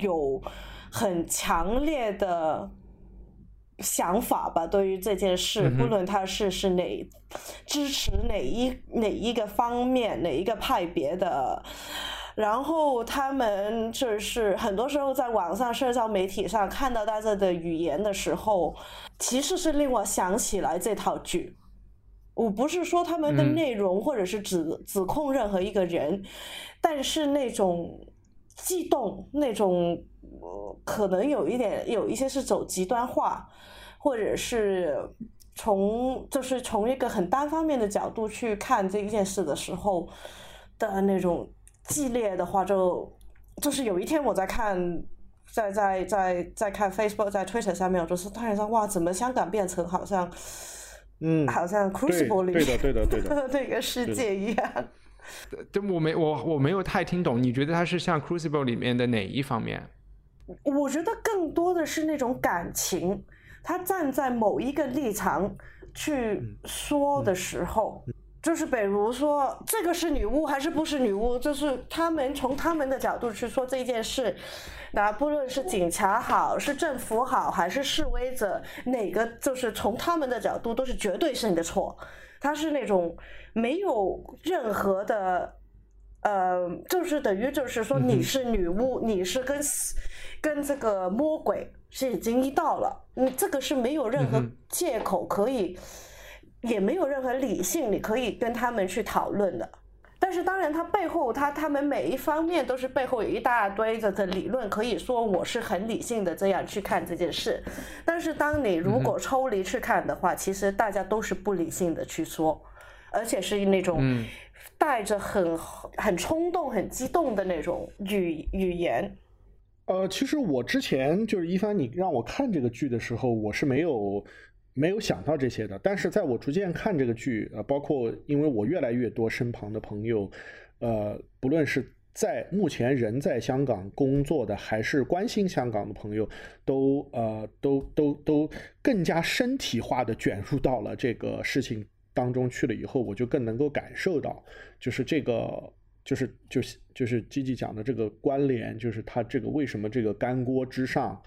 有很强烈的。想法吧，对于这件事，不论他是是哪支持哪一哪一个方面哪一个派别的，然后他们就是很多时候在网上社交媒体上看到大家的语言的时候，其实是令我想起来这套剧。我不是说他们的内容或者是指指控任何一个人，但是那种激动那种。可能有一点，有一些是走极端化，或者是从就是从一个很单方面的角度去看这一件事的时候的那种激烈的话，就就是有一天我在看，在在在在看 Facebook 在 Twitter 上面，我就是突然说哇，怎么香港变成好像嗯，好像 Crucible 里面对的对的对的那 个世界一样。对我没我我没有太听懂，你觉得它是像 Crucible 里面的哪一方面？我觉得更多的是那种感情，他站在某一个立场去说的时候，就是比如说这个是女巫还是不是女巫，就是他们从他们的角度去说这件事，那不论是警察好，是政府好，还是示威者，哪个就是从他们的角度都是绝对是你的错，他是那种没有任何的。呃，就是等于就是说你是女巫，你是跟跟这个魔鬼是已经一道了，你这个是没有任何借口可以，也没有任何理性你可以跟他们去讨论的。但是当然，他背后他他们每一方面都是背后有一大堆的的理论，可以说我是很理性的这样去看这件事。但是当你如果抽离去看的话，其实大家都是不理性的去说，而且是那种。带着很很冲动、很激动的那种语语言。呃，其实我之前就是一帆，你让我看这个剧的时候，我是没有没有想到这些的。但是在我逐渐看这个剧，呃，包括因为我越来越多身旁的朋友，呃，不论是在目前人在香港工作的，还是关心香港的朋友，都呃都都都更加身体化的卷入到了这个事情。当中去了以后，我就更能够感受到，就是这个，就是就是就是积极讲的这个关联，就是他这个为什么这个干锅之上，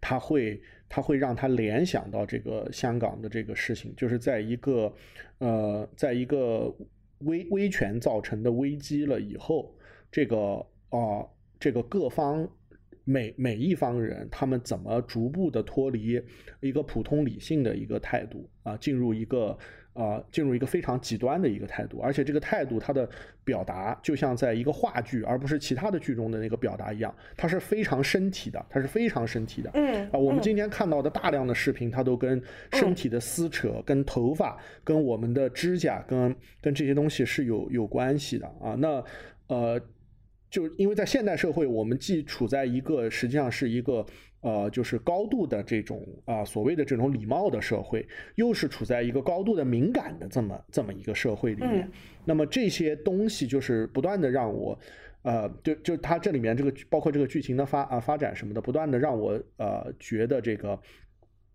他会他会让他联想到这个香港的这个事情，就是在一个呃，在一个威威权造成的危机了以后，这个啊，这个各方每每一方人，他们怎么逐步的脱离一个普通理性的一个态度啊，进入一个。啊，进入一个非常极端的一个态度，而且这个态度它的表达就像在一个话剧，而不是其他的剧中的那个表达一样，它是非常身体的，它是非常身体的。嗯啊，我们今天看到的大量的视频，它都跟身体的撕扯、跟头发、跟我们的指甲、跟跟这些东西是有有关系的啊。那呃，就因为在现代社会，我们既处在一个实际上是一个。呃，就是高度的这种啊，所谓的这种礼貌的社会，又是处在一个高度的敏感的这么这么一个社会里面。那么这些东西就是不断的让我，呃，就就它这里面这个包括这个剧情的发啊发展什么的，不断的让我呃觉得这个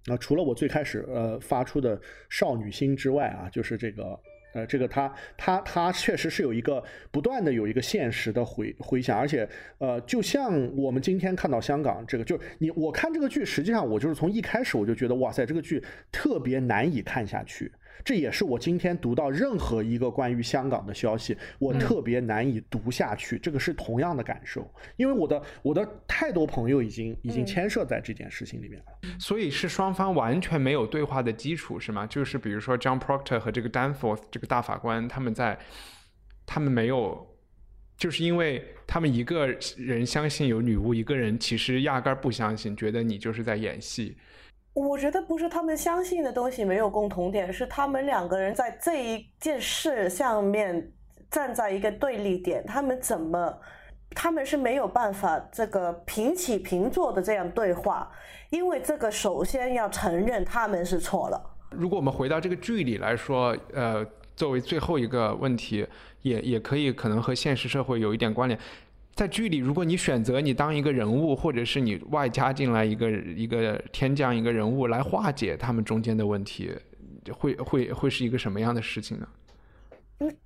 啊，除了我最开始呃发出的少女心之外啊，就是这个。呃，这个他他他确实是有一个不断的有一个现实的回回响，而且呃，就像我们今天看到香港这个，就你我看这个剧，实际上我就是从一开始我就觉得哇塞，这个剧特别难以看下去。这也是我今天读到任何一个关于香港的消息，我特别难以读下去。这个是同样的感受，因为我的我的太多朋友已经已经牵涉在这件事情里面了。所以是双方完全没有对话的基础，是吗？就是比如说 John Proctor 和这个 Danforth 这个大法官，他们在他们没有，就是因为他们一个人相信有女巫，一个人其实压根儿不相信，觉得你就是在演戏。我觉得不是他们相信的东西没有共同点，是他们两个人在这一件事上面站在一个对立点，他们怎么，他们是没有办法这个平起平坐的这样对话，因为这个首先要承认他们是错了。如果我们回到这个剧里来说，呃，作为最后一个问题，也也可以可能和现实社会有一点关联。在剧里，如果你选择你当一个人物，或者是你外加进来一个一个天降一个人物来化解他们中间的问题，会会会是一个什么样的事情呢？嗯，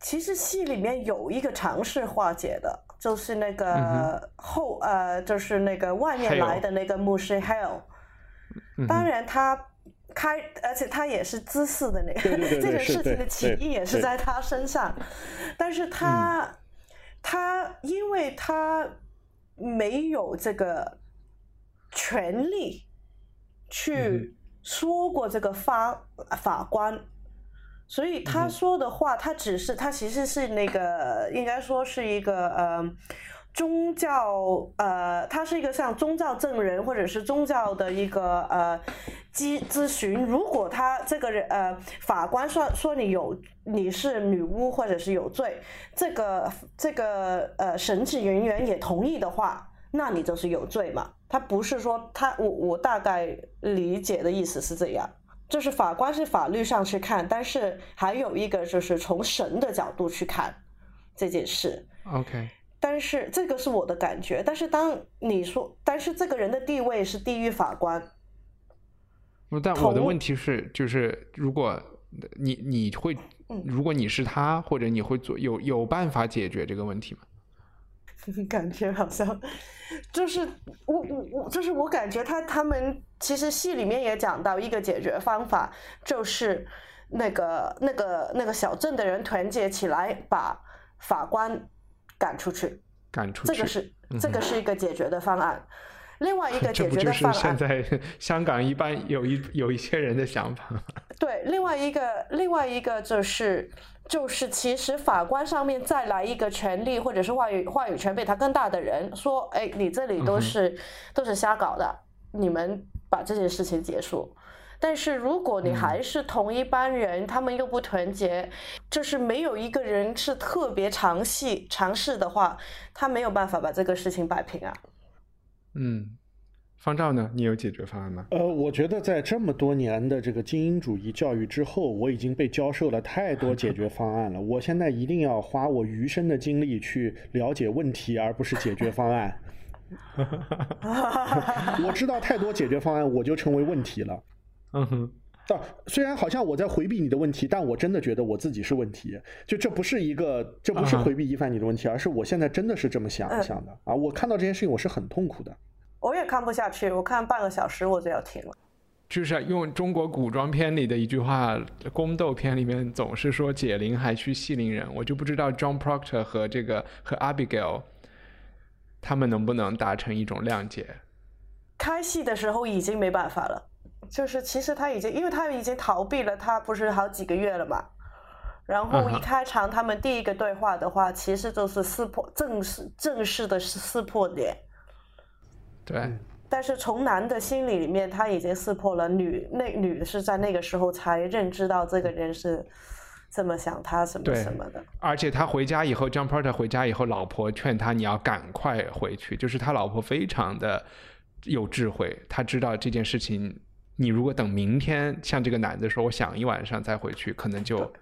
其实戏里面有一个尝试化解的，就是那个后呃，就是那个外面来的那个牧师 Hell。当然他开，而且他也是姿势的那个 这个事情的起因也是在他身上，但是他。他因为他没有这个权利去说过这个法法官，所以他说的话，他只是他其实是那个应该说是一个呃宗教呃，他是一个像宗教证人或者是宗教的一个呃。咨咨询，如果他这个人呃法官说说你有你是女巫或者是有罪，这个这个呃神职人员也同意的话，那你就是有罪嘛。他不是说他我我大概理解的意思是这样，就是法官是法律上去看，但是还有一个就是从神的角度去看这件事。OK，但是这个是我的感觉，但是当你说，但是这个人的地位是地狱法官。但我的问题是，就是如果你你会，如果你是他，或者你会做有有办法解决这个问题吗？感觉好像就是我我我就是我感觉他他们其实戏里面也讲到一个解决方法，就是那个那个那个小镇的人团结起来把法官赶出去，赶出去，这个是这个是一个解决的方案。另外一个 解决的方案，现在 香港一般有一有一些人的想法。对，另外一个另外一个就是就是，其实法官上面再来一个权力或者是话语话语权比他更大的人，说：“哎，你这里都是都是瞎搞的，你们把这件事情结束。”但是如果你还是同一班人，他们又不团结，就是没有一个人是特别尝试尝试的话，他没有办法把这个事情摆平啊。嗯，方照呢？你有解决方案吗？呃，我觉得在这么多年的这个精英主义教育之后，我已经被教授了太多解决方案了。我现在一定要花我余生的精力去了解问题，而不是解决方案。我知道太多解决方案，我就成为问题了。嗯哼。虽然好像我在回避你的问题，但我真的觉得我自己是问题。就这不是一个，这不是回避一凡你的问题，而是我现在真的是这么想想的啊！我看到这件事情，我是很痛苦的。我也看不下去，我看半个小时我就要停了。就是用中国古装片里的一句话，宫斗片里面总是说“解铃还须系铃人”，我就不知道 John Proctor 和这个和 Abigail 他们能不能达成一种谅解。开戏的时候已经没办法了。就是其实他已经，因为他已经逃避了，他不是好几个月了嘛。然后一开场他们第一个对话的话，其实就是撕破正式正式的撕破脸。对。但是从男的心里里面，他已经撕破了。女那女的是在那个时候才认知到这个人是这么想他什么什么的。而且他回家以后，John Porter 回家以后，老婆劝他你要赶快回去，就是他老婆非常的有智慧，他知道这件事情。你如果等明天，像这个男的说，我想一晚上再回去，可能就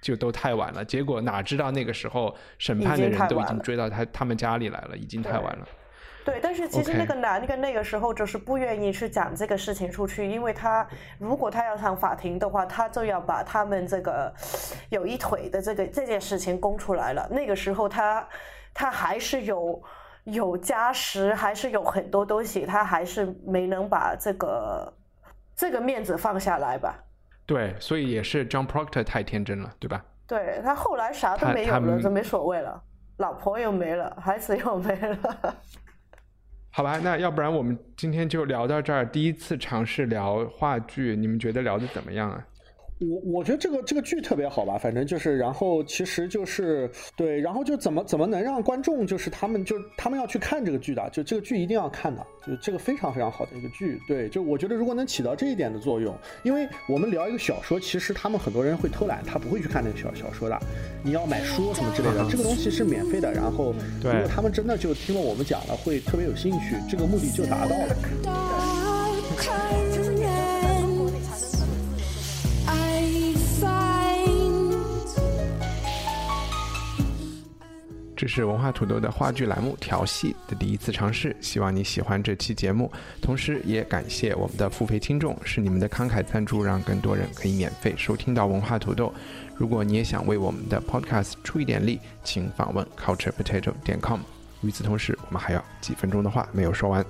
就都太晚了。结果哪知道那个时候审判的人都已经追到他他们家里来了，已经太晚了。对，但是其实那个男的那个时候就是不愿意去讲这个事情出去，因为他如果他要上法庭的话，他就要把他们这个有一腿的这个这件事情供出来了。那个时候他他还是有有家室，还是有很多东西，他还是没能把这个。这个面子放下来吧。对，所以也是 John Proctor 太天真了，对吧？对他后来啥都没有了，就没所谓了，老婆又没了，孩子又没了。好吧，那要不然我们今天就聊到这儿。第一次尝试聊话剧，你们觉得聊的怎么样啊？我我觉得这个这个剧特别好吧，反正就是，然后其实就是对，然后就怎么怎么能让观众就是他们就他们要去看这个剧的，就这个剧一定要看的，就这个非常非常好的一个剧，对，就我觉得如果能起到这一点的作用，因为我们聊一个小说，其实他们很多人会偷懒，他不会去看那个小小说的，你要买书什么之类的，这个东西是免费的，然后如果他们真的就听了我们讲了，会特别有兴趣，这个目的就达到了。这是文化土豆的话剧栏目调戏的第一次尝试，希望你喜欢这期节目。同时，也感谢我们的付费听众，是你们的慷慨赞助，让更多人可以免费收听到文化土豆。如果你也想为我们的 Podcast 出一点力，请访问 culturepotato 点 com。与此同时，我们还有几分钟的话没有说完。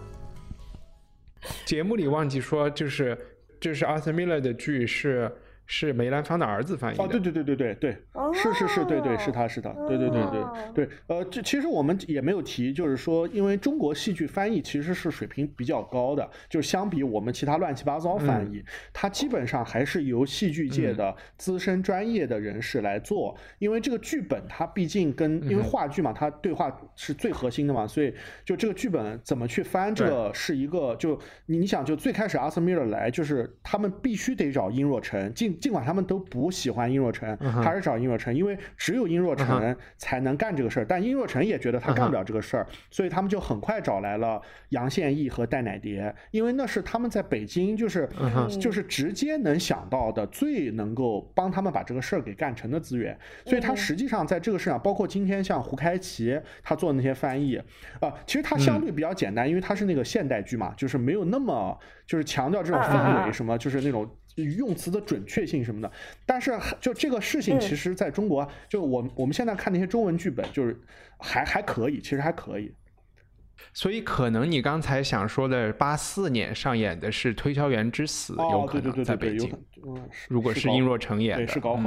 节目里忘记说，就是这是 Arthur Miller 的剧是。是梅兰芳的儿子翻译的。哦，对对对对对对，是是是，对对是他是他，对对对对对。呃，这其实我们也没有提，就是说，因为中国戏剧翻译其实是水平比较高的，就是相比我们其他乱七八糟翻译，它基本上还是由戏剧界的资深专业的人士来做。因为这个剧本它毕竟跟因为话剧嘛，它对话是最核心的嘛，所以就这个剧本怎么去翻，这个是一个就你你想就最开始阿瑟米尔来，就是他们必须得找殷若晨进。尽尽管他们都不喜欢殷若晨，还是找殷若晨，因为只有殷若晨才能干这个事儿。但殷若晨也觉得他干不了这个事儿，所以他们就很快找来了杨宪益和戴乃蝶，因为那是他们在北京就是就是直接能想到的最能够帮他们把这个事儿给干成的资源。所以他实际上在这个事上，包括今天像胡开奇他做的那些翻译啊，其实他相对比较简单，因为他是那个现代剧嘛，就是没有那么就是强调这种氛围什么，就是那种。用词的准确性什么的，但是就这个事情，其实在中国，就我我们现在看那些中文剧本，就是还还可以，其实还可以。所以可能你刚才想说的八四年上演的是《推销员之死》，有可能在北京。如果是殷若成演的，是高。